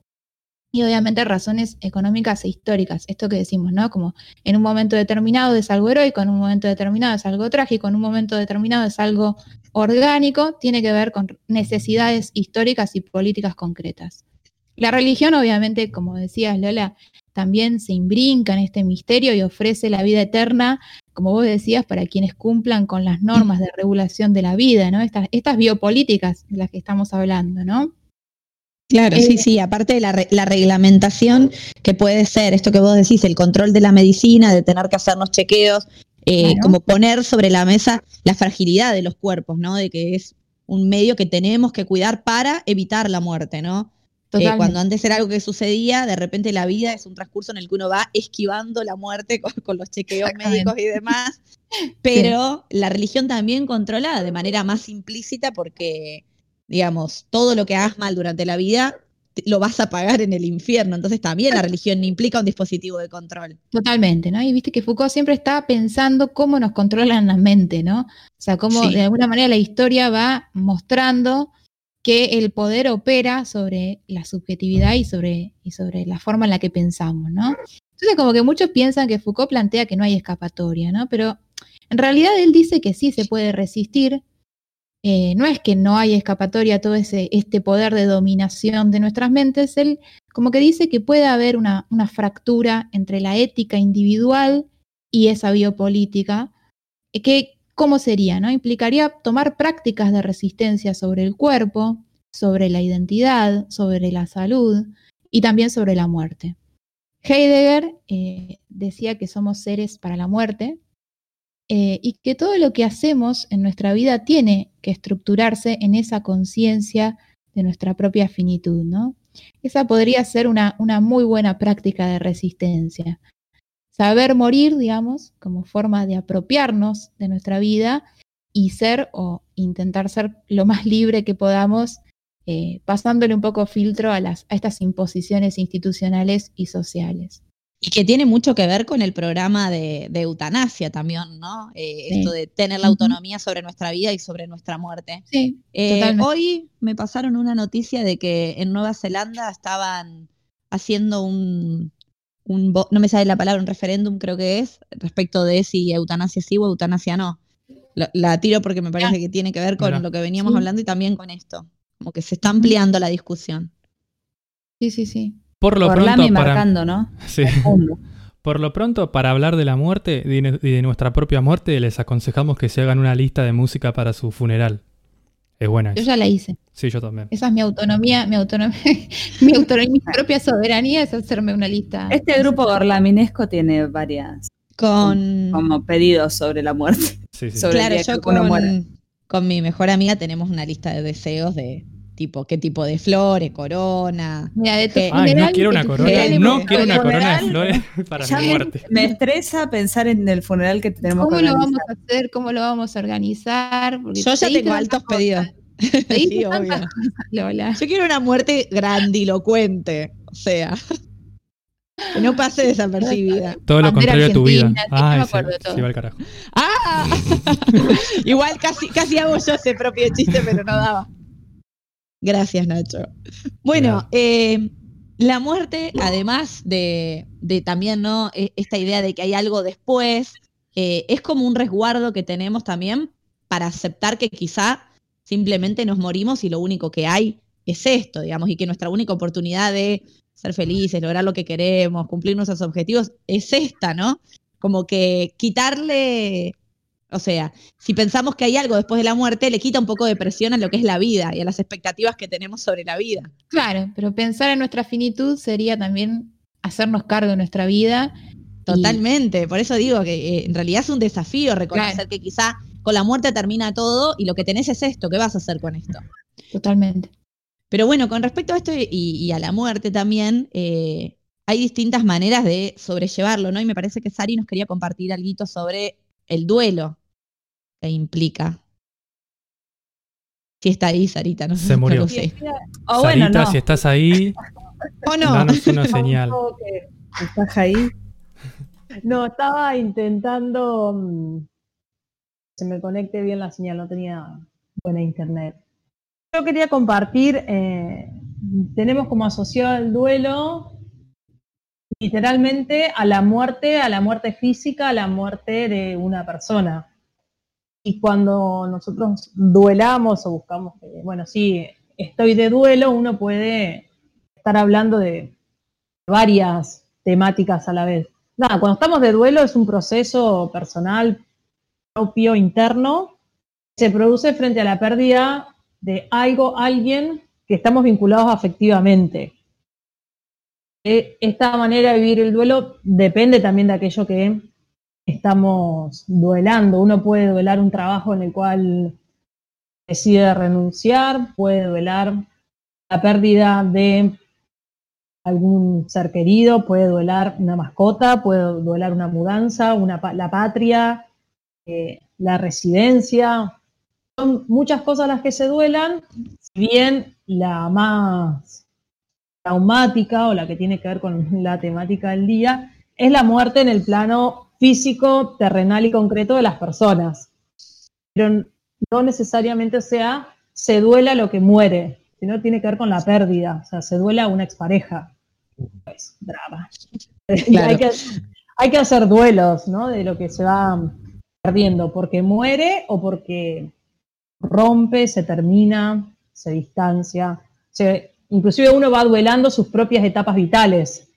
y obviamente razones económicas e históricas. Esto que decimos, ¿no? Como en un momento determinado es algo heroico, en un momento determinado es algo trágico, en un momento determinado es algo orgánico tiene que ver con necesidades históricas y políticas concretas. La religión, obviamente, como decías Lola, también se imbrinca en este misterio y ofrece la vida eterna, como vos decías, para quienes cumplan con las normas de regulación de la vida, ¿no? Estas, biopolíticas de las que estamos hablando, ¿no? Claro, sí, eh, sí, aparte de la, la, reglamentación que puede ser esto que vos decís, el control de la medicina, de tener que hacernos chequeos eh, como poner sobre la mesa la fragilidad de los cuerpos, ¿no? De que es un medio que tenemos que cuidar para evitar la muerte, ¿no? Eh, cuando antes era algo que sucedía, de repente la vida es un transcurso en el que uno va esquivando la muerte con, los chequeos médicos y demás, pero la religión también controla de manera más implícita porque, digamos, todo lo que hagas mal durante la vida lo vas a pagar en el infierno. Entonces también la religión implica un dispositivo de control. Totalmente, ¿no? Y viste que Foucault siempre está pensando cómo nos controlan la mente, ¿no? O sea, cómo de alguna manera la historia va mostrando que el poder opera sobre la subjetividad y sobre, y sobre la forma en la que pensamos, ¿no? Entonces, como que muchos piensan que Foucault plantea que no hay escapatoria, ¿no? Pero en realidad él dice que sí se puede resistir. Eh, no es que no hay escapatoria a todo ese, este poder de dominación de nuestras mentes, él como que dice que puede haber una, una fractura entre la ética individual y esa biopolítica, eh, que ¿cómo sería? ¿no? Implicaría tomar prácticas de resistencia sobre el cuerpo, sobre la identidad, sobre la salud y también sobre la muerte. Heidegger eh, decía que somos seres para la muerte eh, y que todo lo que hacemos en nuestra vida tiene que estructurarse en esa conciencia de nuestra propia finitud, ¿no? Esa podría ser una, una muy buena práctica de resistencia. Saber morir, digamos, como forma de apropiarnos de nuestra vida y ser o intentar ser lo más libre que podamos, eh, pasándole un poco filtro a, las, a estas imposiciones institucionales y sociales. Y que tiene mucho que ver con el programa de, de eutanasia también, ¿no? Eh, Sí. Esto de tener la autonomía sobre nuestra vida y sobre nuestra muerte. Sí, Eh, totalmente. hoy me pasaron una noticia de que en Nueva Zelanda estaban haciendo un, un no me sale la palabra, un referéndum creo que es, respecto de si eutanasia sí o eutanasia no. La, la tiro porque me parece Ah. que tiene que ver con lo que veníamos Sí. hablando y también con esto. Como que se está ampliando la discusión. Sí, sí, sí. Por lo pronto, para, marcando, ¿no? sí. Al mundo. Por lo pronto, para hablar de la muerte y de, nuestra propia muerte, les aconsejamos que se hagan una lista de música para su funeral. Es buena Yo esa. ya la hice. Sí, yo también. Esa es mi autonomía, mi autonomía, mi autonomía, mi propia soberanía es hacerme una lista. Este grupo gorlaminesco tiene varias Con, como pedidos sobre la muerte. Sí, sí. Sobre claro, yo con mi mejor amiga tenemos una lista de deseos de tipo, qué tipo de flores, corona. Mira, de tu Ay, no quiero de una corona. No quiero una funeral, corona de flores para Ya mi muerte. me estresa pensar en el funeral que tenemos que ¿Cómo lo organizar. vamos a hacer? ¿Cómo lo vamos a organizar? Porque Yo ya tengo altos pedidos. cosas, Sí, obvio. cosas, Lola. Yo quiero una muerte grandilocuente, o sea, que no pase desapercibida. Todo lo contrario a tu vida. argentina, sí, yo Ay, me se, acuerdo de todo. se va al carajo. ¡Ah! Igual casi, casi hago yo ese propio chiste, pero no daba. Gracias, Nacho. Bueno, eh, la muerte, además de, de también, ¿no? E- Esta idea de que hay algo después, eh, es como un resguardo que tenemos también para aceptar que quizá simplemente nos morimos y lo único que hay es esto, digamos, y que nuestra única oportunidad de ser felices, lograr lo que queremos, cumplir nuestros objetivos, es esta, ¿no? Como que quitarle, o sea, si pensamos que hay algo después de la muerte, le quita un poco de presión a lo que es la vida y a las expectativas que tenemos sobre la vida. Claro, pero pensar en nuestra finitud sería también hacernos cargo de nuestra vida. y- Totalmente, por eso digo que eh, en realidad es un desafío reconocer Claro. que quizá con la muerte termina todo y lo que tenés es esto, ¿qué vas a hacer con esto? Totalmente. Pero bueno, con respecto a esto y, y a la muerte también, eh, hay distintas maneras de sobrellevarlo, ¿no? Y me parece que Sari nos quería compartir algo sobre el duelo que implica. Si está ahí, Sarita, no sé. Se no murió. lo sé. O bueno, Sarita, no. si estás ahí, ¿O no? danos una señal. ¿Estás ahí? No, estaba intentando que se me conecte bien la señal, no tenía buena internet. Yo quería compartir, eh, tenemos como asociado el duelo literalmente a la muerte, a la muerte física, a la muerte de una persona. Y cuando nosotros duelamos o buscamos bueno, sí, estoy de duelo, uno puede estar hablando de varias temáticas a la vez. Cuando estamos de duelo es un proceso personal propio, interno, se produce frente a la pérdida de algo, alguien que estamos vinculados afectivamente. Eh, Esta manera de vivir el duelo depende también de aquello que estamos duelando. Uno puede duelar un trabajo en el cual decide renunciar, puede duelar la pérdida de algún ser querido, puede duelar una mascota, puede duelar una mudanza, una, la patria, eh, la residencia. Son muchas cosas las que se duelan, si bien la más traumática o la que tiene que ver con la temática del día es la muerte en el plano físico, terrenal y concreto de las personas. Pero no necesariamente, sea, se duela lo que muere, sino tiene que ver con la pérdida, o sea, se duela una expareja. Pues, drama. Claro. hay, que, hay que hacer duelos, ¿no? De lo que se va perdiendo, porque muere o porque rompe, se termina, se distancia. Se, inclusive uno va duelando sus propias etapas vitales.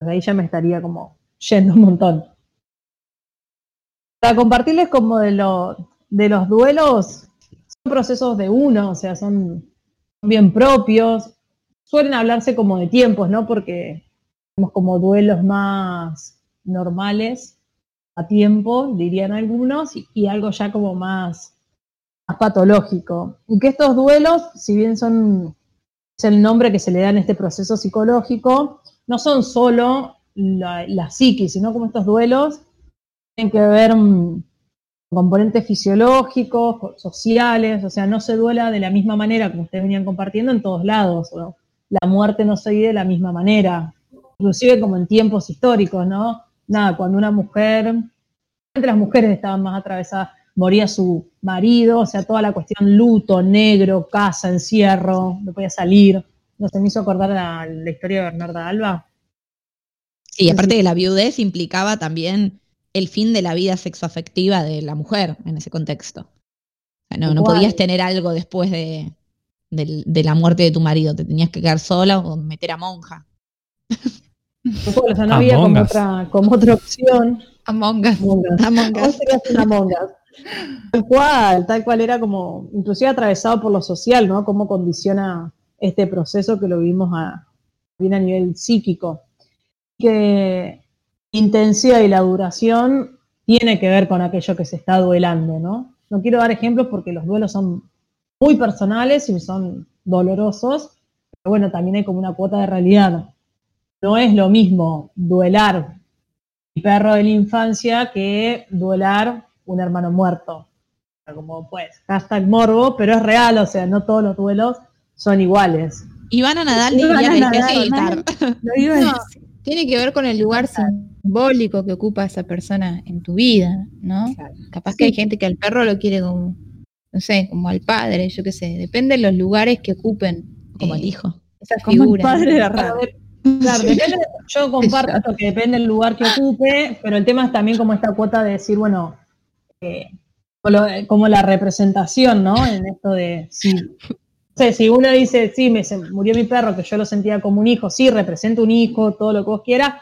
Ahí ya me estaría como yendo un montón. Para compartirles como de, lo, de los duelos, son procesos de uno, o sea, son bien propios. Suelen hablarse como de tiempos, ¿no? Porque tenemos como duelos más normales a tiempo, dirían algunos, y, y algo ya como más, más patológico. Y que estos duelos, si bien son es el nombre que se le da en este proceso psicológico, no son solo la, la psiquis, sino como estos duelos tienen que ver mm, con componentes fisiológicos, co- sociales, o sea, no se duela de la misma manera como ustedes venían compartiendo en todos lados, la muerte no se vive de la misma manera, inclusive como en tiempos históricos, ¿no? Nada, cuando una mujer, entre las mujeres estaban más atravesadas, moría su marido, o sea, toda la cuestión luto, negro, casa, encierro, no podía salir, no se me hizo acordar la, la historia de Bernarda Alba. Sí, aparte de la viudez implicaba también el fin de la vida sexoafectiva de la mujer en ese contexto. O sea, no, no podías tener algo después de, la muerte de tu marido, te tenías que quedar sola o meter a monja. O sea, no había como otra, como otra opción. Among Us. Among Us. Among Us. Among Us. Tal cual, tal cual era como, inclusive atravesado por lo social, ¿no? Cómo condiciona este proceso que lo vimos a, bien a nivel psíquico. Que intensidad y la duración tiene que ver con aquello que se está duelando, ¿no? No quiero dar ejemplos porque los duelos son muy personales y son dolorosos, pero bueno, también hay como una cuota de realidad. No es lo mismo duelar mi perro de la infancia que duelar un hermano muerto. O sea, Como pues, hashtag morbo, pero es real, o sea, no todos los duelos son iguales. Ivana Nadal que hay que Nadal, No, tiene que ver con el lugar simbólico que ocupa esa persona en tu vida, ¿no? Claro. Capaz que hay gente que al perro lo quiere como, no sé, como al padre, yo qué sé, depende de los lugares que ocupen. Como eh, el hijo. Esa Como el figura. padre de Claro, Raro. claro, depende- yo comparto que depende del lugar que ocupe, pero el tema es también como esta cuota de decir, bueno, eh, como, la representación, ¿no? En esto de si, no sé, si uno dice, sí, me se murió mi perro, que yo lo sentía como un hijo, sí, representa un hijo, todo lo que vos quieras.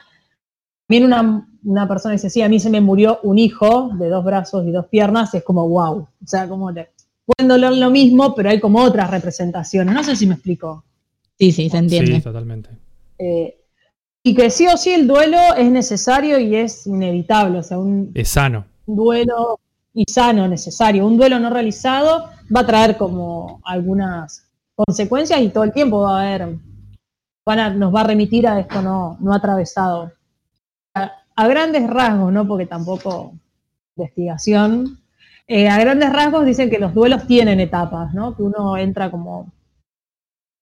También una, una persona dice, sí, a mí se me murió un hijo de dos brazos y dos piernas, es como wow. O sea, como le, pueden doler lo mismo, pero hay como otras representaciones. No sé si me explico. Sí, sí, se entiende. Sí, totalmente. Eh, y que sí o sí el duelo es necesario y es inevitable, o sea, un Es sano. duelo y sano necesario. Un duelo no realizado va a traer como algunas consecuencias y todo el tiempo va a haber, van a- nos va a remitir a esto no, no atravesado. A, a grandes rasgos, ¿no? Porque tampoco investigación. eh, a grandes rasgos dicen que los duelos tienen etapas, ¿no? Que uno entra como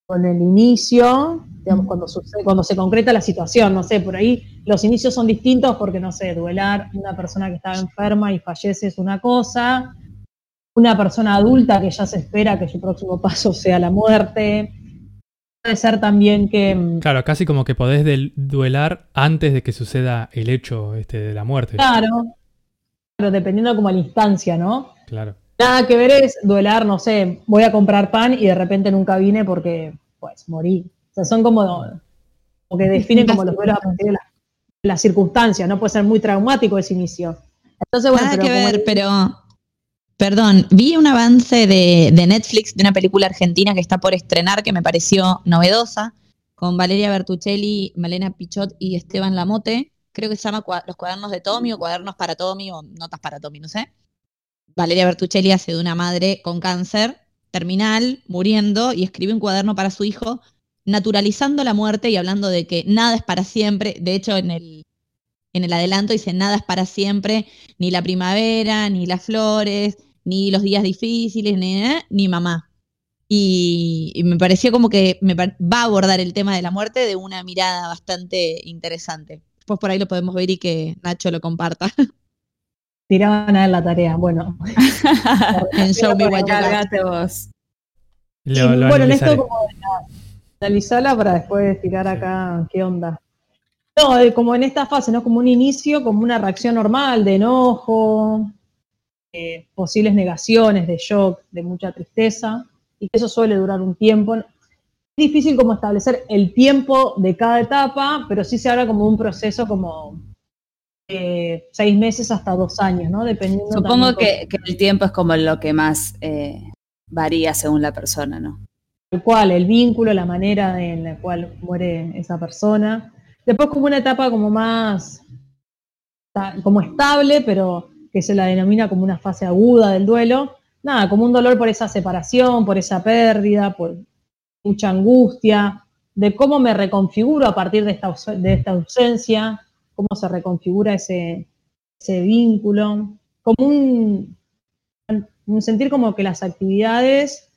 con el inicio, digamos, cuando, sucede, cuando se concreta la situación, no sé, por ahí los inicios son distintos porque, no sé, duelar una persona que estaba enferma y fallece es una cosa, una persona adulta que ya se espera que su próximo paso sea la muerte, puede ser también que... mm, Claro, casi como que podés duelar antes de que suceda el hecho este de la muerte. Claro, pero dependiendo como la instancia, ¿no? Claro. Nada que ver es duelar, no sé, voy a comprar pan y de repente nunca vine porque, pues, morí. O sea, son como, como que definen como los duelos a partir de las circunstancias, ¿no? Puede ser muy traumático ese inicio. Entonces, bueno, Nada pero que ver, el- pero. Perdón, vi un avance de, de Netflix de una película argentina que está por estrenar que me pareció novedosa, con Valeria Bertuccelli, Malena Pichot y Esteban Lamote. Creo que se llama Los cuadernos de Tommy o Cuadernos para Tommy o Notas para Tommy, no sé. Valeria Bertuccelli hace de una madre con cáncer terminal, muriendo, y escribe un cuaderno para su hijo, naturalizando la muerte y hablando de que nada es para siempre. De hecho, en el, en el adelanto dice nada es para siempre, ni la primavera, ni las flores, ni los días difíciles, ni, eh, ni mamá. Y, y me pareció como que me va a abordar el tema de la muerte de una mirada bastante interesante. Después por ahí lo podemos ver y que Nacho lo comparta tiraban a ver la tarea. Bueno, en Show Me What You Got. Cargate vos. Lo- lo bueno, en esto como de la- analizarla para después tirar acá qué onda. No, como en esta fase, ¿no? Como un inicio, como una reacción normal de enojo, eh, posibles negaciones, de shock, de mucha tristeza, y que eso suele durar un tiempo. Es difícil como establecer el tiempo de cada etapa, pero sí se habla como un proceso como eh, seis meses hasta dos años, ¿no? Dependiendo Supongo que, que el tiempo es como lo que más eh, varía según la persona, ¿no? el cual, el vínculo, la manera en la cual muere esa persona. Después como una etapa como más, como estable, pero que se la denomina como una fase aguda del duelo. Nada, como un dolor por esa separación, por esa pérdida, por mucha angustia, de cómo me reconfiguro a partir de esta, de esta ausencia, cómo se reconfigura ese, vínculo, como un, sentir como que las actividades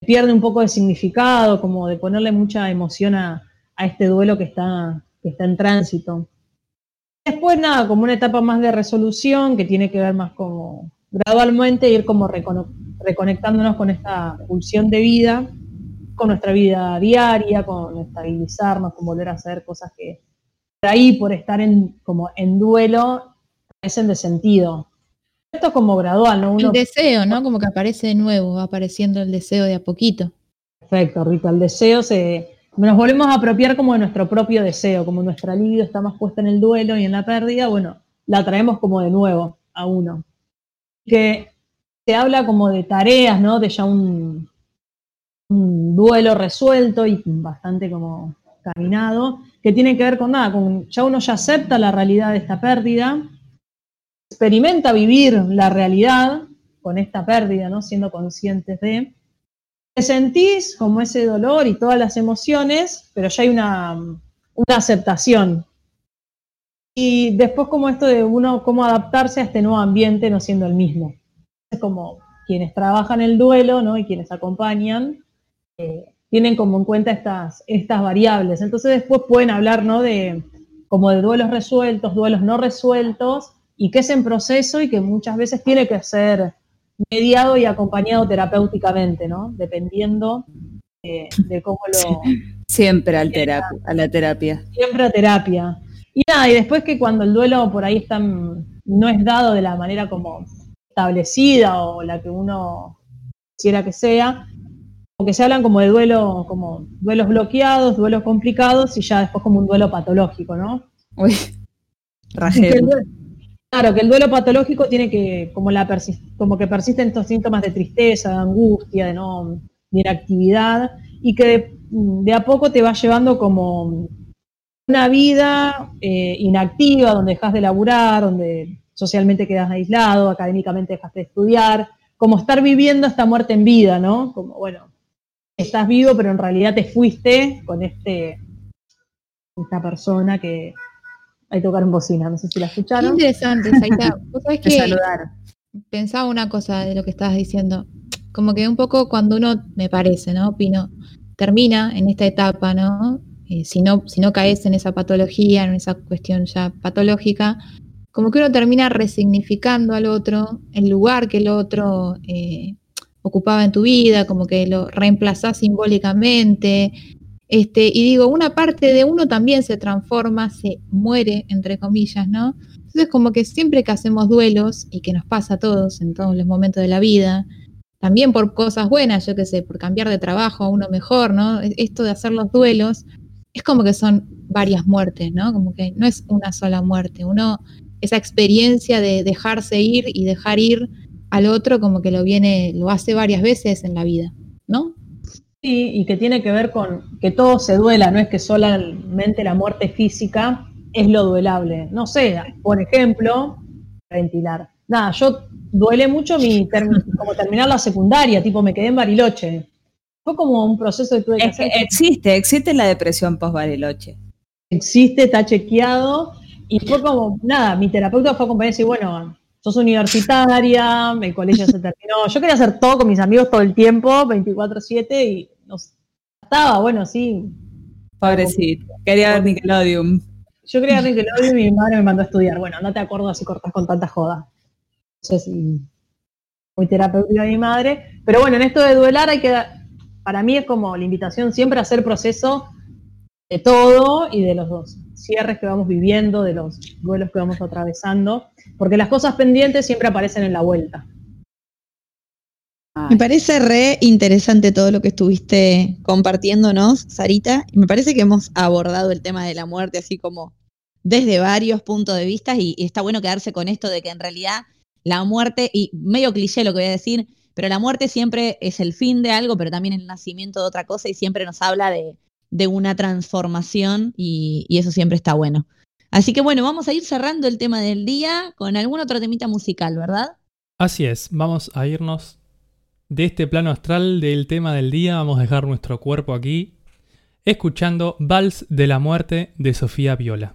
pierde un poco de significado, como de ponerle mucha emoción a, este duelo que está, en tránsito. Después nada, como una etapa más de resolución que tiene que ver más como gradualmente ir como reconectándonos con esta pulsión de vida, con nuestra vida diaria, con estabilizarnos, con volver a hacer cosas que ahí, por estar en, como en duelo, parecen de sentido. Esto es como gradual, ¿no? Uno El deseo, ¿no? Como que aparece de nuevo, va apareciendo el deseo de a poquito. Perfecto, Rita. El deseo se. Nos volvemos a apropiar como de nuestro propio deseo, como nuestra libido está más puesta en el duelo y en la pérdida, bueno, la traemos como de nuevo a uno. Que se habla como de tareas, ¿no? De ya un, un duelo resuelto y bastante como caminado, que tiene que ver con nada, con ya uno ya acepta la realidad de esta pérdida, experimenta vivir la realidad con esta pérdida, ¿no? Siendo conscientes de te sentís como ese dolor y todas las emociones, pero ya hay una, una aceptación. Y después como esto de uno, cómo adaptarse a este nuevo ambiente no siendo el mismo. Es como quienes trabajan el duelo ¿no? y quienes acompañan, eh, tienen como en cuenta estas, estas variables. Entonces después pueden hablar ¿no? de, como de duelos resueltos, duelos no resueltos, y que es en proceso y que muchas veces tiene que ser mediado y acompañado terapéuticamente, ¿no? Dependiendo de cómo lo... Siempre al terapi- a la terapia. Siempre a terapia. Y nada, y después que cuando el duelo por ahí está, no es dado de la manera como establecida o la que uno quisiera que sea, porque se hablan como de duelo, como duelos bloqueados, duelos complicados y ya después como un duelo patológico, ¿no? Uy, Que duelo- claro, que el duelo patológico tiene que, como, la como que persisten estos síntomas de tristeza, de angustia, de no de inactividad, y que de, de a poco te va llevando como una vida eh, inactiva, donde dejas de laburar, donde socialmente quedas aislado, académicamente dejas de estudiar, como estar viviendo esta muerte en vida, ¿no? Como, bueno, estás vivo, pero en realidad te fuiste con este esta persona que ahí tocaron bocina, no sé si la Qué escucharon. interesante, Saita. Vos sabés que pensaba una cosa de lo que estabas diciendo. Como que un poco cuando uno, me parece, ¿no? Opino, termina en esta etapa, ¿no? Eh, si no, si no caes en esa patología, en esa cuestión ya patológica, como que uno termina resignificando al otro, el lugar que el otro eh, ocupaba en tu vida, como que lo reemplazás simbólicamente. Este, y digo, una parte de uno también se transforma, se muere, entre comillas, ¿no? Entonces, como que siempre que hacemos duelos, y que nos pasa a todos en todos los momentos de la vida, también por cosas buenas, yo qué sé, por cambiar de trabajo a uno mejor, ¿no? E- Esto de hacer los duelos, es como que son varias muertes, ¿no? Como que no es una sola muerte. Uno, esa experiencia de dejarse ir y dejar ir al otro, como que lo viene, lo hace varias veces en la vida, ¿no? Sí, y que tiene que ver con que todo se duela, no es que solamente la muerte física es lo duelable. No sé, por ejemplo, ventilar. Nada, yo duele mucho mi como terminar la secundaria, tipo me quedé en Bariloche. Fue como un proceso que tuve que Es que hacer. existe, existe la depresión post-Bariloche. existe, está chequeado. Y fue como, nada, mi terapeuta fue acompañada y decir, bueno, sos universitaria, el colegio se terminó. Yo quería hacer todo con mis amigos todo el tiempo, 24-7, y no estaba, bueno, sí. Pobrecito. Quería ver Nickelodeon. Yo quería ver Nickelodeon y mi madre me mandó a estudiar. Bueno, no te acuerdas si cortas con tanta joda. No sé si muy terapéutica mi madre. Pero bueno, en esto de duelar hay que para mí es como la invitación siempre a hacer proceso de todo y de los dos cierres que vamos viviendo, de los duelos que vamos atravesando, porque las cosas pendientes siempre aparecen en la vuelta. Me parece re interesante todo lo que estuviste compartiéndonos, Sarita. Me parece que hemos abordado el tema de la muerte así como desde varios puntos de vista y, y está bueno quedarse con esto de que en realidad la muerte, y medio cliché lo que voy a decir, pero la muerte siempre es el fin de algo, pero también el nacimiento de otra cosa y siempre nos habla de, de una transformación y, eso siempre está bueno. Así que bueno, vamos a ir cerrando el tema del día con algún otro temita musical, ¿verdad? Así es, vamos a irnos de este plano astral del tema del día, vamos a dejar nuestro cuerpo aquí, escuchando Vals de la Muerte de Sofía Viola.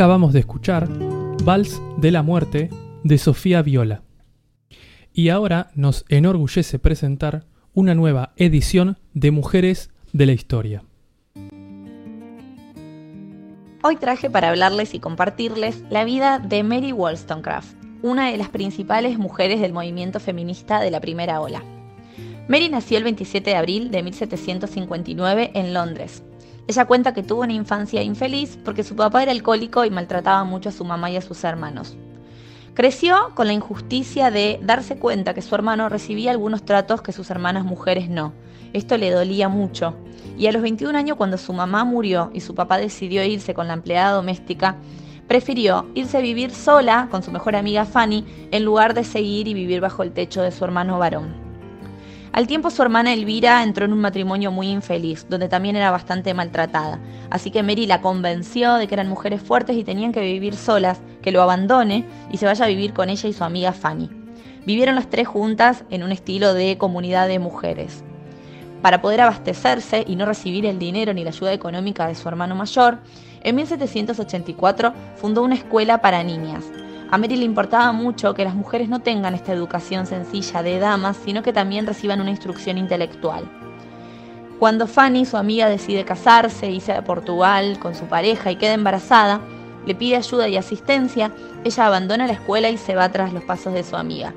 Acabamos de escuchar Vals de la Muerte de Sofía Viola. Y ahora nos enorgullece presentar una nueva edición de Mujeres de la Historia. Hoy traje para hablarles y compartirles la vida de Mary Wollstonecraft, una de las principales mujeres del movimiento feminista de la primera ola. Mary nació el 27 de abril de 1759 en Londres. Ella cuenta que tuvo una infancia infeliz porque su papá era alcohólico y maltrataba mucho a su mamá y a sus hermanos. Creció con la injusticia de darse cuenta que su hermano recibía algunos tratos que sus hermanas mujeres no. Esto le dolía mucho. Y a los 21 años, cuando su mamá murió y su papá decidió irse con la empleada doméstica, prefirió irse a vivir sola con su mejor amiga Fanny en lugar de seguir y vivir bajo el techo de su hermano varón. Al tiempo su hermana Elvira entró en un matrimonio muy infeliz, donde también era bastante maltratada. Así que Mary la convenció de que eran mujeres fuertes y tenían que vivir solas, que lo abandone y se vaya a vivir con ella y su amiga Fanny. Vivieron las tres juntas en un estilo de comunidad de mujeres. Para poder abastecerse y no recibir el dinero ni la ayuda económica de su hermano mayor, en 1784 fundó una escuela para niñas, a Mary le importaba mucho que las mujeres no tengan esta educación sencilla de damas, sino que también reciban una instrucción intelectual. Cuando Fanny, su amiga, decide casarse, irse a Portugal con su pareja y queda embarazada, le pide ayuda y asistencia, ella abandona la escuela y se va tras los pasos de su amiga.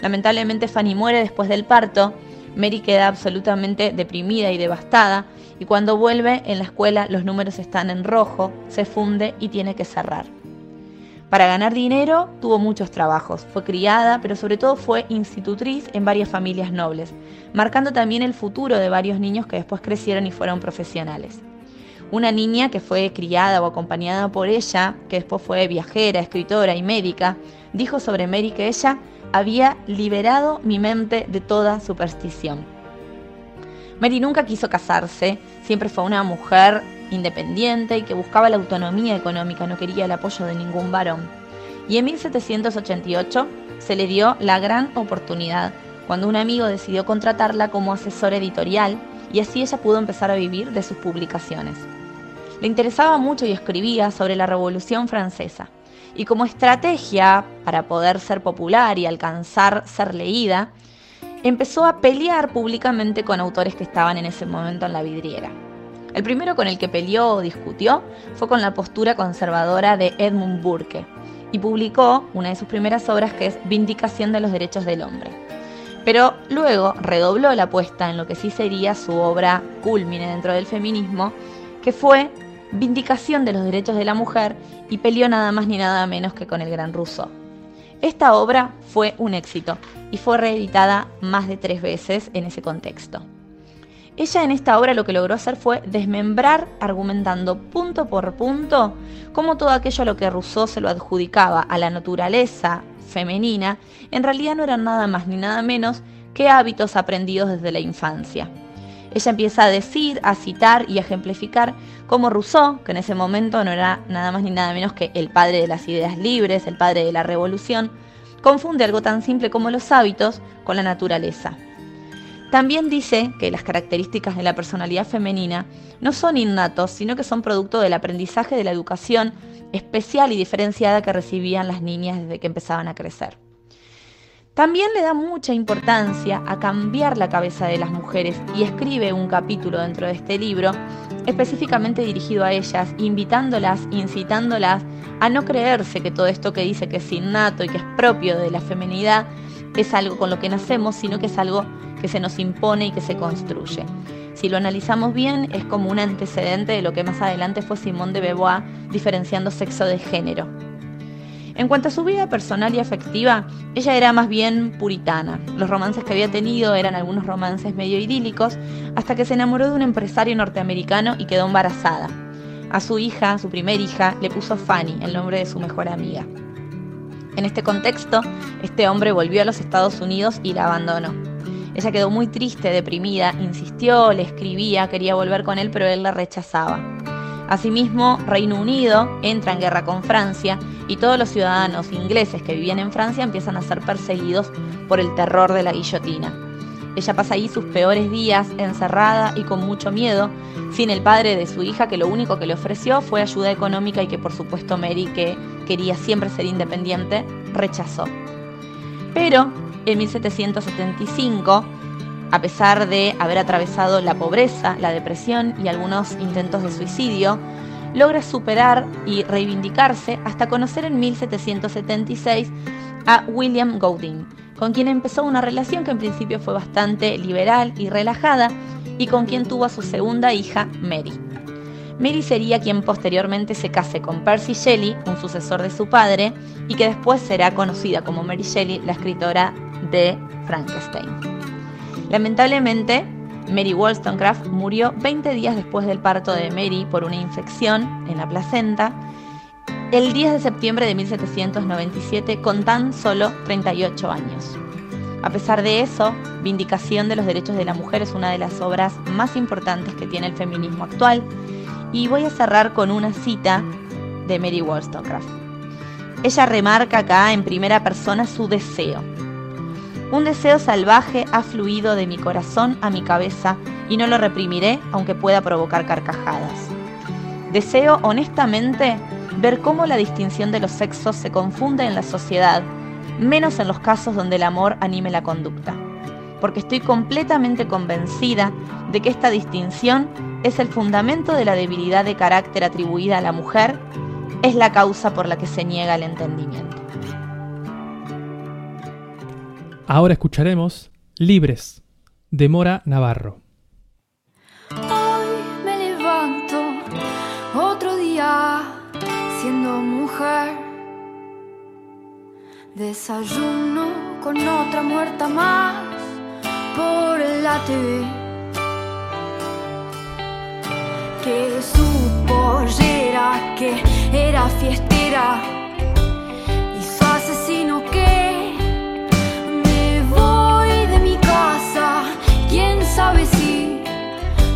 Lamentablemente Fanny muere después del parto, Mary queda absolutamente deprimida y devastada, y cuando vuelve en la escuela los números están en rojo, se funde y tiene que cerrar. Para ganar dinero tuvo muchos trabajos, fue criada, pero sobre todo fue institutriz en varias familias nobles, marcando también el futuro de varios niños que después crecieron y fueron profesionales. Una niña que fue criada o acompañada por ella, que después fue viajera, escritora y médica, dijo sobre Mary que ella había liberado mi mente de toda superstición. Mary nunca quiso casarse, siempre fue una mujer independiente y que buscaba la autonomía económica, no quería el apoyo de ningún varón. Y en 1788 se le dio la gran oportunidad cuando un amigo decidió contratarla como asesora editorial y así ella pudo empezar a vivir de sus publicaciones. Le interesaba mucho y escribía sobre la Revolución Francesa. Y como estrategia para poder ser popular y alcanzar ser leída, empezó a pelear públicamente con autores que estaban en ese momento en la vidriera. El primero con el que peleó o discutió fue con la postura conservadora de Edmund Burke y publicó una de sus primeras obras que es Vindicación de los Derechos del Hombre. Pero luego redobló la apuesta en lo que sí sería su obra culmine dentro del feminismo, que fue Vindicación de los Derechos de la Mujer y peleó nada más ni nada menos que con el gran Rousseau. Esta obra fue un éxito y fue reeditada más de tres veces en ese contexto. Ella en esta obra lo que logró hacer fue desmembrar, argumentando punto por punto, cómo todo aquello a lo que Rousseau se lo adjudicaba a la naturaleza femenina, en realidad no eran nada más ni nada menos que hábitos aprendidos desde la infancia. Ella empieza a decir, a citar y a ejemplificar cómo Rousseau, que en ese momento no era nada más ni nada menos que el padre de las ideas libres, el padre de la revolución, confunde algo tan simple como los hábitos con la naturaleza. También dice que las características de la personalidad femenina no son innatos, sino que son producto del aprendizaje de la educación especial y diferenciada que recibían las niñas desde que empezaban a crecer. También le da mucha importancia a cambiar la cabeza de las mujeres y escribe un capítulo dentro de este libro específicamente dirigido a ellas, invitándolas, incitándolas a no creerse que todo esto que dice que es innato y que es propio de la feminidad es algo con lo que nacemos, sino que es algo que se nos impone y que se construye. Si lo analizamos bien, es como un antecedente de lo que más adelante fue Simón de Beauvoir diferenciando sexo de género. En cuanto a su vida personal y afectiva, ella era más bien puritana. Los romances que había tenido eran algunos romances medio idílicos, hasta que se enamoró de un empresario norteamericano y quedó embarazada. A su hija, su primer hija, le puso Fanny, el nombre de su mejor amiga. En este contexto, este hombre volvió a los Estados Unidos y la abandonó. Ella quedó muy triste, deprimida, insistió, le escribía, quería volver con él, pero él la rechazaba. Asimismo, Reino Unido entra en guerra con Francia y todos los ciudadanos ingleses que vivían en Francia empiezan a ser perseguidos por el terror de la guillotina. Ella pasa ahí sus peores días encerrada y con mucho miedo, sin el padre de su hija que lo único que le ofreció fue ayuda económica y que por supuesto Mary, que quería siempre ser independiente, rechazó. Pero en 1775, a pesar de haber atravesado la pobreza, la depresión y algunos intentos de suicidio, logra superar y reivindicarse hasta conocer en 1776 a William Gooding, con quien empezó una relación que en principio fue bastante liberal y relajada y con quien tuvo a su segunda hija, Mary. Mary sería quien posteriormente se case con Percy Shelley, un sucesor de su padre, y que después será conocida como Mary Shelley, la escritora de Frankenstein. Lamentablemente, Mary Wollstonecraft murió 20 días después del parto de Mary por una infección en la placenta, el 10 de septiembre de 1797 con tan solo 38 años. A pesar de eso, Vindicación de los Derechos de la Mujer es una de las obras más importantes que tiene el feminismo actual y voy a cerrar con una cita de Mary Wollstonecraft. Ella remarca acá en primera persona su deseo. Un deseo salvaje ha fluido de mi corazón a mi cabeza y no lo reprimiré aunque pueda provocar carcajadas. Deseo honestamente ver cómo la distinción de los sexos se confunde en la sociedad, menos en los casos donde el amor anime la conducta, porque estoy completamente convencida de que esta distinción es el fundamento de la debilidad de carácter atribuida a la mujer, es la causa por la que se niega el entendimiento. Ahora escucharemos Libres, de Mora Navarro. Hoy me levanto otro día siendo mujer. Desayuno con otra muerta más por la TV. Que su pollera que era fiestera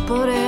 por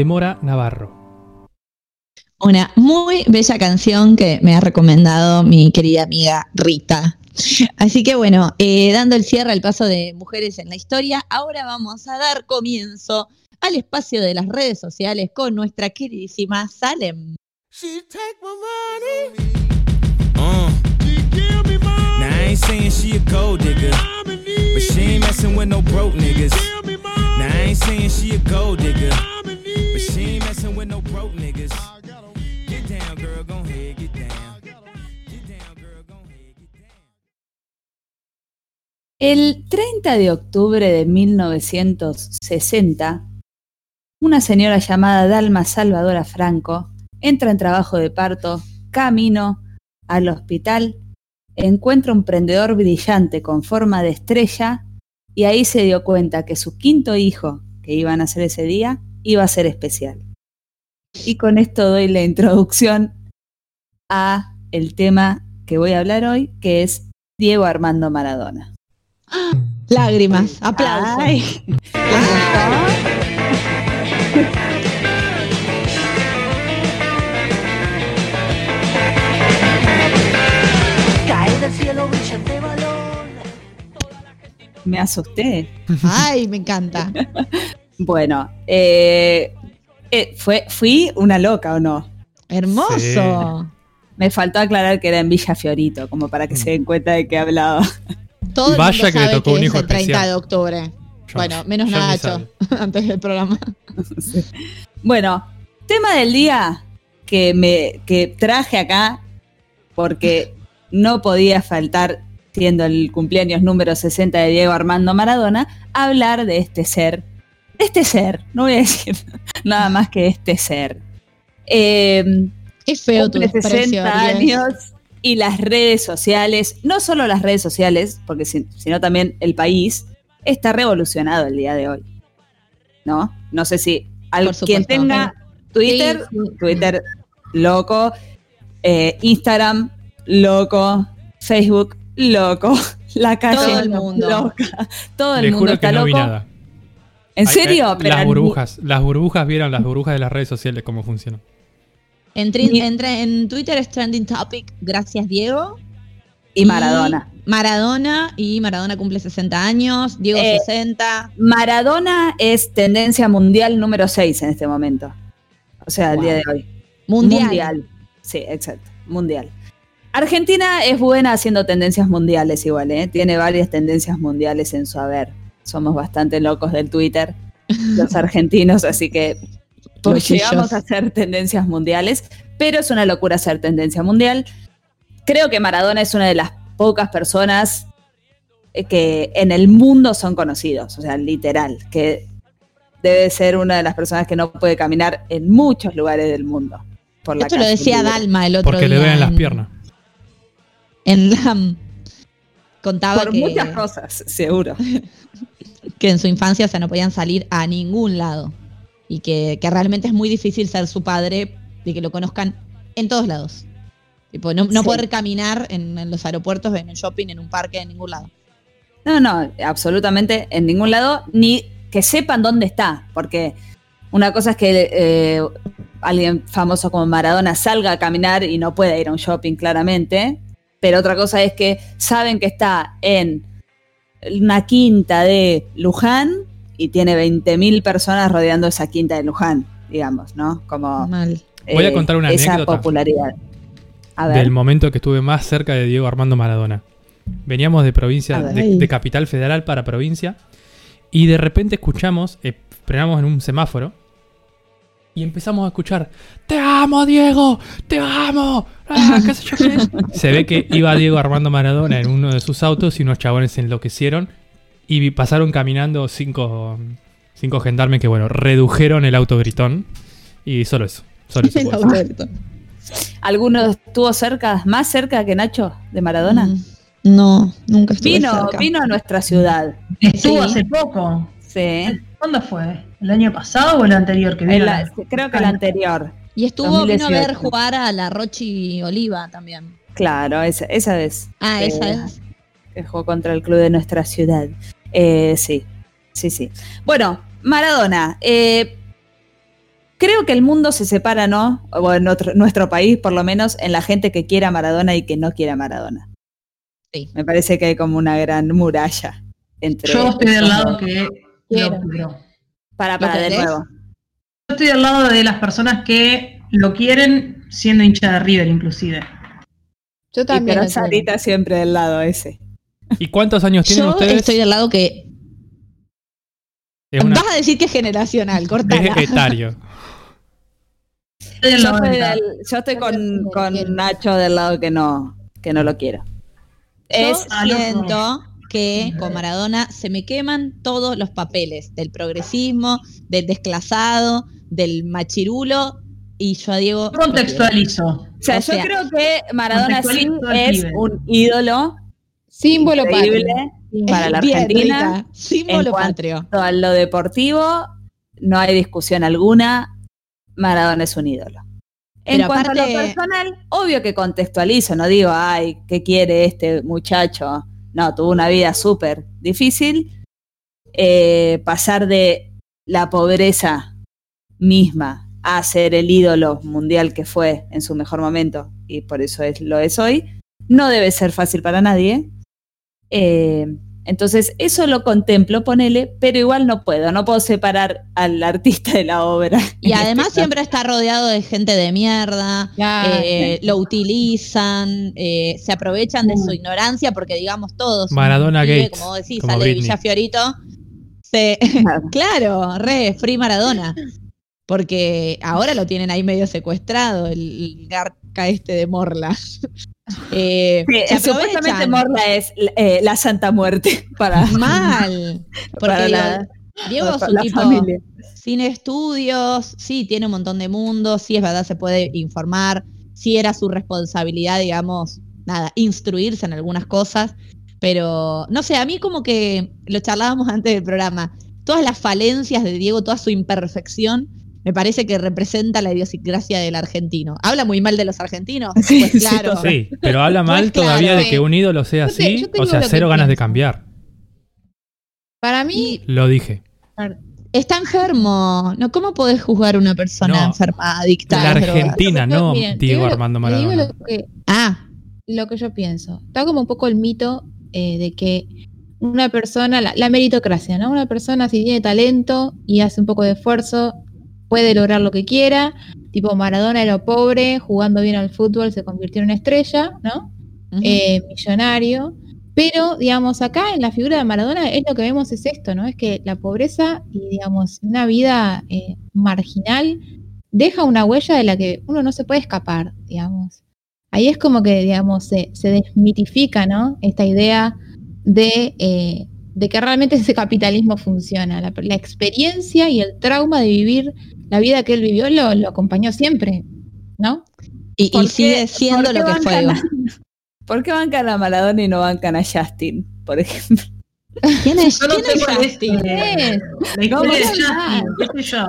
de Mora Navarro. Una muy bella canción que me ha recomendado mi querida amiga Rita. Así que bueno, eh, dando el cierre al paso de Mujeres en la Historia, ahora vamos a dar comienzo al espacio de las redes sociales con nuestra queridísima Salem. Uh. Now I ain't saying she a gold digger, but she ain't messing with no broke niggas. Now I ain't saying she a gold digger, but El 30 de octubre de 1960, una señora llamada Dalma Salvadora Franco entra en trabajo de parto, camino al hospital, encuentra un prendedor brillante con forma de estrella y ahí se dio cuenta que su quinto hijo, que iba a nacer ese día, iba a ser especial. Y con esto doy la introducción a el tema que voy a hablar hoy, que es Diego Armando Maradona. Lágrimas, aplausos. Ay. Cae del cielo brillante balón. Me asusté. Ay, me encanta. Bueno, eh, eh, fue, fui una loca o no. Hermoso. Me faltó aclarar que era en Villa Fiorito, como para que se den cuenta de qué hablaba. Todo el mundo que le sabe tocó un es hijo el 30 especial. de octubre. Yo- bueno, menos Nacho, antes del programa. Bueno, tema del día que me que traje acá porque no podía faltar, siendo el cumpleaños número 60 de Diego Armando Maradona, hablar de este ser. Este ser, no voy a decir nada más que este ser. Eh, Es feo tu cumple desprecio. 60 Ariel. años y las redes sociales, no solo las redes sociales, porque si- sino también el país, está revolucionado el día de hoy. ¿No? No sé si al, quien tenga Twitter, Sí, sí. Twitter loco, eh, Instagram loco, Facebook loco, la calle Todo el mundo. loca, todo el Le mundo juro está no vi loco. nada. ¿En serio? eh, Pero las ni- burbujas, las burbujas vieron las burbujas de las redes sociales cómo funcionan. En, Twitter es trending topic, gracias Diego. y Maradona. Maradona y Maradona cumple 60 años, Diego Eh, 60. Maradona es tendencia mundial número 6 en este momento. O sea, el Wow. día de hoy. Mundial. Sí, exacto. Mundial. Argentina es buena haciendo tendencias mundiales igual, ¿eh? Tiene varias tendencias mundiales en su haber. Somos bastante locos del Twitter, los argentinos, así que pues, llegamos a hacer tendencias mundiales, pero es una locura hacer tendencia mundial. Creo que Maradona es una de las pocas personas eh, que en el mundo son conocidos, o sea, literal, que debe ser una de las personas que no puede caminar en muchos lugares del mundo. Por la Esto lo calle decía libre. Dalma el otro Porque le día. ven las en- piernas. En la. Contaba Por que, muchas cosas, seguro. que en su infancia o sea, no podían salir a ningún lado. Y que, que realmente es muy difícil ser su padre y que lo conozcan en todos lados. Tipo, no, no Sí. poder caminar en, en los aeropuertos, en el shopping, en un parque, en ningún lado. No, no, absolutamente en ningún lado, ni que sepan dónde está, porque una cosa es que eh, alguien famoso como Maradona salga a caminar y no pueda ir a un shopping claramente, pero otra cosa es que saben que está en una quinta de Luján y tiene 20.000 personas rodeando esa quinta de Luján, digamos, ¿no? Como Mal. Voy a contar una esa anécdota. popularidad. A ver. del momento que estuve más cerca de Diego Armando Maradona. Veníamos de provincia, de capital federal para provincia, y de repente escuchamos, eh, frenamos en un semáforo, y empezamos a escuchar, ¡Te amo, Diego! ¡Te amo! Ah, qué sé yo qué". Se ve que iba Diego Armando Maradona en uno de sus autos y unos chabones se enloquecieron y pasaron caminando cinco, cinco gendarmes que, bueno, redujeron el auto gritón. Y solo eso. Solo eso. ¿Alguno estuvo cerca, más cerca que Nacho de Maradona? Mm, No, nunca estuve Vino, cerca. vino a nuestra ciudad. Estuvo Sí. hace poco. Sí. ¿Cuándo fue? ¿El año pasado o el anterior que vino? la- creo que el anterior. Y estuvo, vino a ver 2018. jugar a la Rochi Oliva también. Claro, esa, esa vez. Ah, Eh, esa es. Que jugó contra el club de nuestra ciudad. Eh, sí, sí, sí. Bueno, Maradona. eh, creo que el mundo se separa, ¿no? O en otro- nuestro país, por lo menos, en la gente que quiere a Maradona y que no quiere a Maradona. Sí. Me parece que hay como una gran muralla entre. Yo estoy del lado que Quiero. lo quiero. Para, ¿Lo para, de nuevo. Yo estoy del lado de las personas que lo quieren siendo hincha de River, inclusive. Yo Y también. pero lo quiero. Sarita siempre del lado ese. ¿Y cuántos años tienen Yo ustedes? estoy del lado que. Es, una- Vas a decir que es generacional, es cortala. etario. Estoy del Yo lado estoy, del- yo estoy con. Nacho del lado que no, que no lo quiero. Es, Siento que con Maradona se me queman todos los papeles del progresismo, del desclasado, del machirulo y yo a Diego. Contextualizo. o sea, o yo creo que Maradona sí es un ídolo Símbolo patrio. Para la Argentina. Símbolo En cuanto- patrio. a lo deportivo, no hay discusión alguna. Maradona es un ídolo. En Pero cuanto a lo personal, obvio que contextualizo, no digo, ay, ¿qué quiere este muchacho? No, tuvo una vida súper difícil. Eh, pasar de la pobreza misma a ser el ídolo mundial que fue en su mejor momento, y por eso es, lo es hoy, no debe ser fácil para nadie. Eh, entonces, eso lo contemplo, ponele, pero igual no puedo, no puedo separar al artista de la obra. Y además siempre está rodeado de gente de mierda, eh, lo utilizan, eh, se aprovechan de su ignorancia porque digamos todos. Maradona pibe, Gates, Como vos decís, como sale de Britney. Villa Fiorito. Se, claro, re, Free Maradona. Porque ahora lo tienen ahí medio secuestrado, el, el garca este de Morla. Eh, Sí, supuestamente. Morla es eh, la Santa Muerte para, Mal. Porque para la, Diego es un tipo familia. sin estudios, sí, tiene un montón de mundos, sí es verdad, se puede informar, sí era su responsabilidad, digamos, nada, instruirse en algunas cosas, pero no sé, a mí como que lo charlábamos antes del programa, todas las falencias de Diego, toda su imperfección, me parece que representa la idiosincrasia del argentino. Habla muy mal de los argentinos, Sí, pues sí, claro. Sí, pero habla mal Pues claro, todavía de eh. que un ídolo sea Yo así. te O sea, cero ganas de cambiar. Para mí, Lo dije. Está enfermo, ¿no? ¿Cómo podés juzgar a una persona No, enferma, adicta La? Argentina, no Miren, Diego lo- Armando Maradona. lo que, Ah, lo que yo pienso. Está como un poco el mito eh, de que una persona, la, la meritocracia, ¿no? Una persona si tiene talento y hace un poco de esfuerzo, puede lograr lo que quiera. Tipo Maradona era pobre, jugando bien al fútbol se convirtió en una estrella, ¿no? eh, millonario. Pero, digamos, acá en la figura de Maradona es lo que vemos es esto, ¿no? Es que la pobreza y, digamos, una vida eh, marginal deja una huella de la que uno no se puede escapar, digamos. Ahí es como que, digamos, se, se desmitifica, ¿no? Esta idea de, eh, de que realmente ese capitalismo funciona. La, la experiencia y el trauma de vivir la vida que él vivió lo, lo acompañó siempre, ¿no? y, y ¿Por qué- sigue siendo lo que fue. a- ¿Por qué bancan a Maradona y no bancan a Justin, por ejemplo? ¿Quién es, Yo no quién sé es es Justin? eh, historia ¿Cómo de se Justin, llama? qué sé yo.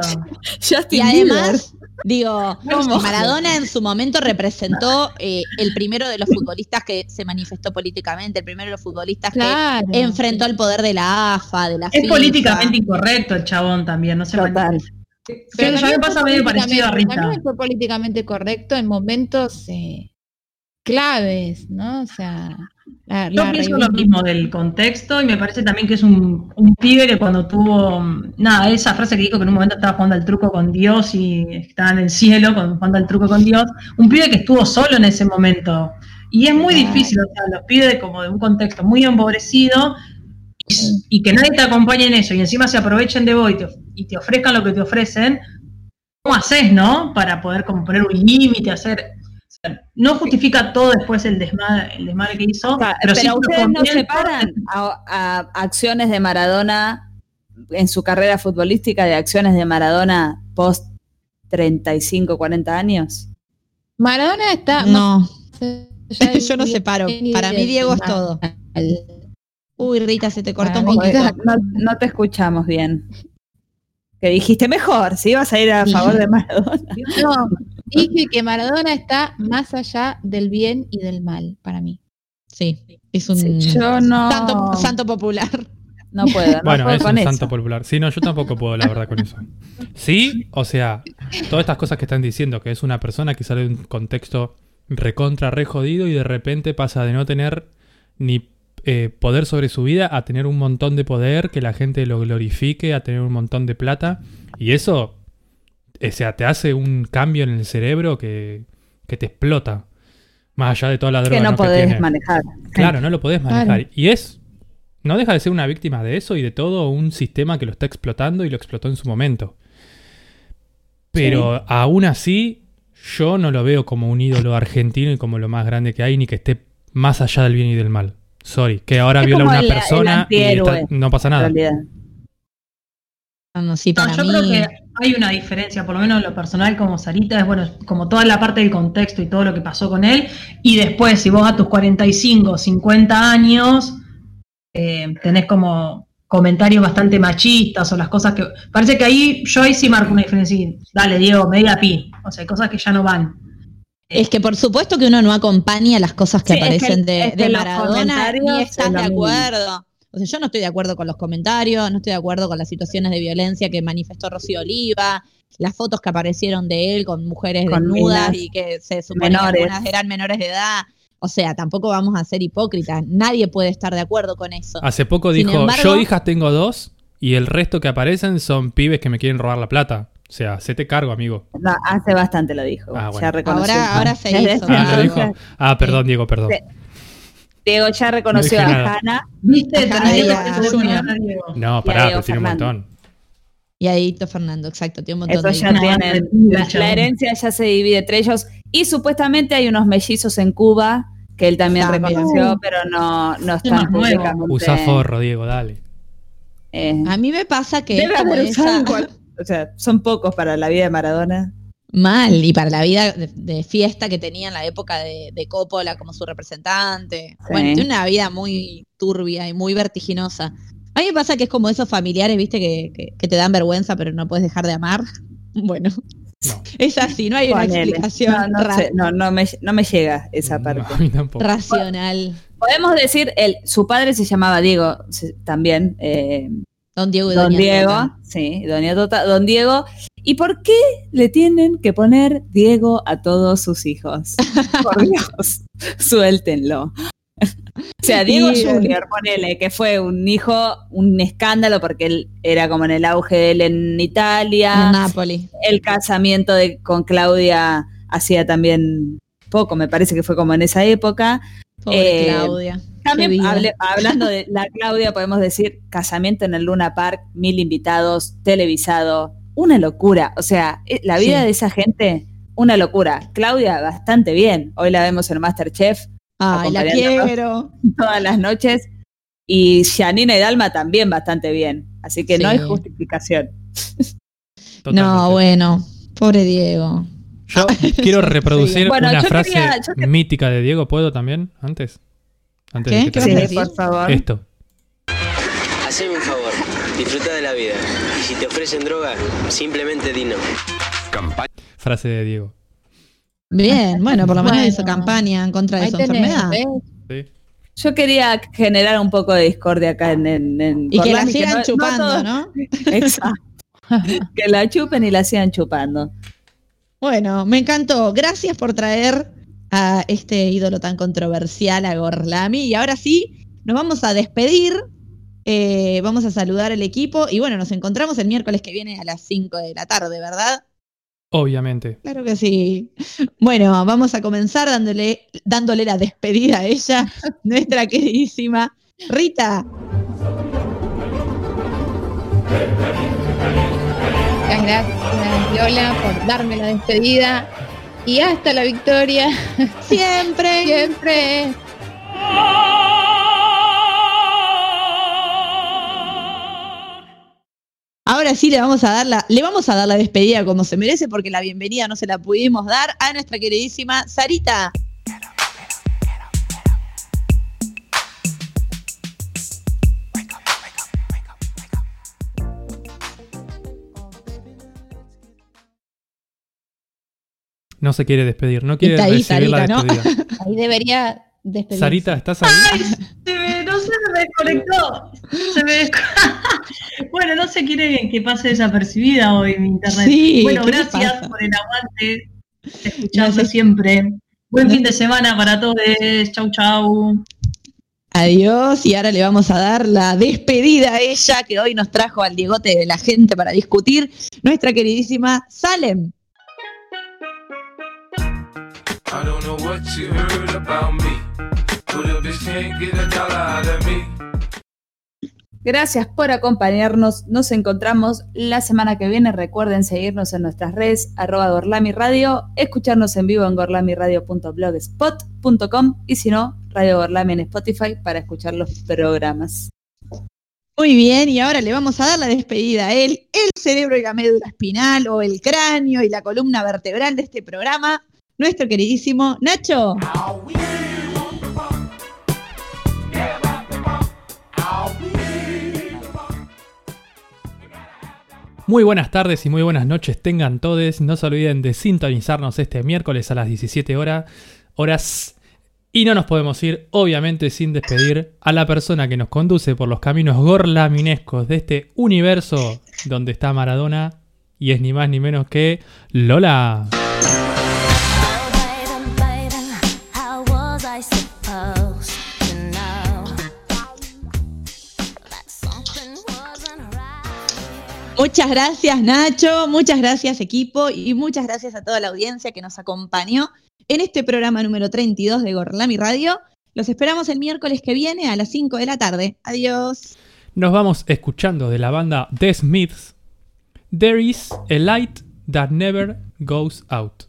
Justin Y además, digo, ¿Cómo? Maradona en su momento representó eh, el primero de los futbolistas que se manifestó políticamente, el primero de los futbolistas Claro. que enfrentó al poder de la AFA, de la Es FIFA. políticamente incorrecto el chabón también, no sé Total. Sí, Pero ya me también pasa fue medio parecido a Rita. También fue políticamente correcto en momentos eh, claves, ¿no? O sea, la, Yo la pienso lo mismo del contexto y me parece también que es un, un pibe que cuando tuvo, nada, esa frase que dijo que en un momento estaba jugando al truco con Dios y estaba en el cielo con, jugando al truco con Dios, un pibe que estuvo solo en ese momento. Y es muy Claro. difícil, o sea, los pibes como de un contexto muy empobrecido y, que nadie te acompañe en eso y encima se aprovechen de vos y te, y te ofrezcan lo que te ofrecen, ¿cómo haces, no? Para poder como poner un límite, hacer... o sea, no justifica todo después el desmadre, el desmadre que hizo, Pero, pero, sí ustedes no separan a, a acciones de Maradona en su carrera futbolística de acciones de Maradona post 35, 40 años. Maradona está. No, del yo no separo. Para mí Diego es todo. Uy, Rita, se te cortó Para un. No, no te escuchamos bien. Que dijiste mejor, si ibas a ir a favor de Maradona. No, dije que Maradona está más allá del bien y del mal, para mí. Sí, es un Sí, yo no. santo, santo popular. No puedo, no bueno, puedo es con un eso. santo popular. Sí, no, yo tampoco puedo, la verdad, con eso. Sí, o sea, todas estas cosas que están diciendo, que es una persona que sale de un contexto recontra, re jodido y de repente pasa de no tener ni eh, poder sobre su vida a tener un montón de poder, que la gente lo glorifique, a tener un montón de plata. Y eso, o sea, te hace un cambio en el cerebro que, que te explota. Más allá de toda la droga que no ¿no? podés manejar. Claro, no lo podés manejar. Y es. No deja de ser una víctima de eso y de todo un sistema que lo está explotando y lo explotó en su momento. Pero aún así, yo no lo veo como un ídolo argentino y como lo más grande que hay, ni que esté más allá del bien y del mal. Sorry, que ahora Es viola a una el- el persona y está- no pasa nada. No, no, sí, No, para yo mí. creo que hay una diferencia, por lo menos en lo personal como Sarita, es bueno, como toda la parte del contexto y todo lo que pasó con él, y después si vos a tus 45, 50 años eh, tenés como comentarios bastante machistas o las cosas que... Parece que ahí yo ahí sí marco una diferencia, y, dale Diego, media pi, o sea, hay cosas que ya no van. Es que por supuesto que uno no acompaña las cosas que Sí, es que- aparecen de, es que de los Maradona ni es estás de acuerdo. O sea, yo no estoy de acuerdo con los comentarios, no estoy de acuerdo con las situaciones de violencia que manifestó Rocío Oliva, las fotos que aparecieron de él con mujeres Con desnudas y que se supone que algunas eran menores de edad. O sea, tampoco vamos a ser hipócritas. Nadie puede estar de acuerdo con eso. Hace poco Sin dijo, embargo- yo hijas tengo dos y el resto que aparecen son pibes que me quieren robar la plata. O sea, se te cargo, amigo. No, hace bastante lo dijo. Ah, bueno. Ya reconoció. Ahora, ahora se hizo. Ah, lo dijo. Ah, perdón, Diego, perdón. Diego ya reconoció No a. Hanna ¿Viste? No, pará, pero tiene un montón. Y ahí Hito Fernando, exacto. Tiene un montón Eso de ya tienen. La, herencia ya se divide entre ellos. Y supuestamente hay unos mellizos en Cuba que él también, reconoció, pero no, no están más nuevo. públicamente. Usa forro, Diego, dale. eh, A mí me pasa que debe haber usado esa- O sea, son pocos para la vida de Maradona. Mal, y para la vida de, de fiesta que tenía en la época de, de Coppola como su representante. Sí. Bueno, tiene una vida muy turbia y muy vertiginosa. A mí me pasa que es como esos familiares, viste, que, que- que te dan vergüenza, pero no puedes dejar de amar. Bueno, No. es así, no hay una explicación No, no, sé, no, no me, no me llega esa No, parte. a mí tampoco. racional. Podemos decir, el, su padre se llamaba Diego se- también. eh, Don Diego y Don Doña Diego, Tota. sí, Doña Tota, Don Diego. ¿Y por qué le tienen que poner Diego a todos sus hijos? Por Dios, suéltenlo. O sea, Diego Y- Junior, ponele, que fue un hijo, un escándalo porque él era como en el auge de él en Italia. En Napoli. El casamiento de, con Claudia hacía también poco, me parece que fue como en esa época. Pobre Eh, Claudia. También hable- hablando de la Claudia, podemos decir casamiento en el Luna Park, mil invitados, televisado, una locura. O sea, eh, la vida Sí. de esa gente, una locura. Claudia, bastante bien. Hoy la vemos en Masterchef Ay, la quiero. todas las noches. Y Janina y Dalma también bastante bien. Así que no hay justificación. Totalmente. No, bueno, pobre Diego. Yo quiero reproducir Bueno, una yo frase quería- yo mítica de Diego. ¿Puedo también? Antes. Antes ¿Qué? de que ¿Qué te- vas a Sí, decir? por favor. Esto. Haceme un favor, disfruta de la vida. Y si te ofrecen droga, simplemente di no. Frase de Diego. Bien, bueno, por lo menos Bueno. hizo campaña en contra de tenés, enfermedad. Yo quería generar un poco de discordia acá en, en, en Y que la sigan no- no chupando, todo- ¿no? Exacto. que la chupen y la sigan chupando. Bueno, me encantó. Gracias por traer a este ídolo tan controversial, a Gorlami. Y ahora sí, nos vamos a despedir. eh, vamos a saludar al equipo. Y bueno, nos encontramos el miércoles que viene a las 5 de la tarde, ¿verdad? Obviamente. Claro que sí. Bueno, vamos a comenzar dándole, dándole la despedida a ella, nuestra queridísima Rita. Muchas gracias, Viola, por darme la despedida. Y hasta la victoria. Siempre. Siempre. Ahora sí le vamos a dar la, le vamos a dar la despedida como se merece, porque la bienvenida no se la pudimos dar a nuestra queridísima Sarita. No se quiere despedir. No quiere ahí, recibir la Sarita, ¿no? despedida. Ahí debería despedirse. Sarita, ¿estás ahí? No sé, de me desconectó. Se me desco- bueno, no se quiere que pase desapercibida hoy mi internet. Sí, bueno, ¿qué te gracias por el aguante, escuchando Gracias. siempre. Buen fin de semana para todos. Chau, chau. Adiós, y ahora le vamos a dar la despedida a ella que hoy nos trajo al Diegote de la gente para discutir, nuestra queridísima Salem. What you heard about me, but a bitch can't get a dollar out of me. Gracias por acompañarnos. Nos encontramos la semana que viene. Recuerden seguirnos en nuestras redes, arroba Gorlami Radio, escucharnos en vivo en gorlamiradio.blogspot.com y si no, Radio Gorlami en Spotify para escuchar los programas. Muy bien, y ahora le vamos a dar la despedida a él, el cerebro y la médula espinal, o el cráneo y la columna vertebral de este programa, nuestro queridísimo Nacho. Muy buenas tardes y muy buenas noches tengan todos. No se olviden de sintonizarnos este miércoles a las 17 horas. horas. Y no nos podemos ir, obviamente, sin despedir a la persona que nos conduce por los caminos gorlaminescos de este universo donde está Maradona. Y es ni más ni menos que Lola. Muchas gracias Nacho, muchas gracias equipo y muchas gracias a toda la audiencia que nos acompañó en este programa número 32 de Gorlami Radio. Los esperamos el miércoles que viene a las 5 de la tarde. Adiós. Nos vamos escuchando de la banda The Smiths. There is a light that never goes out.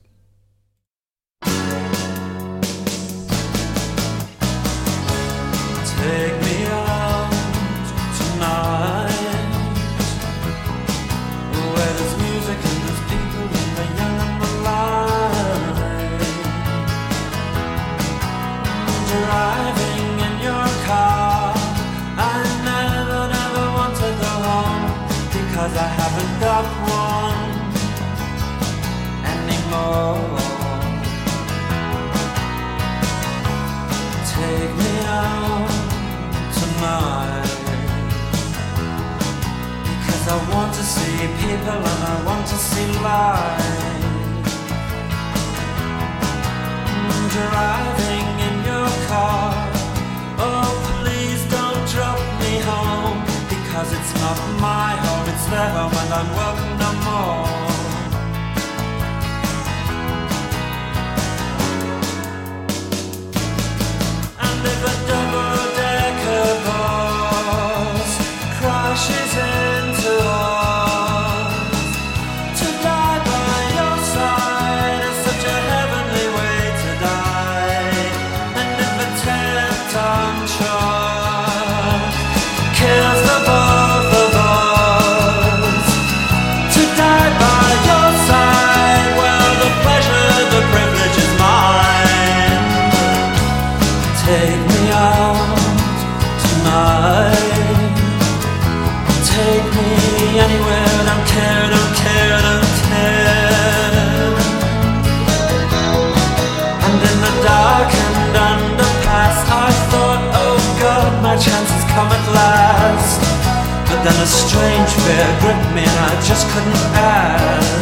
It's not my home, it's their home and I'm welcome no more live a double then a strange fear gripped me and I just couldn't ask.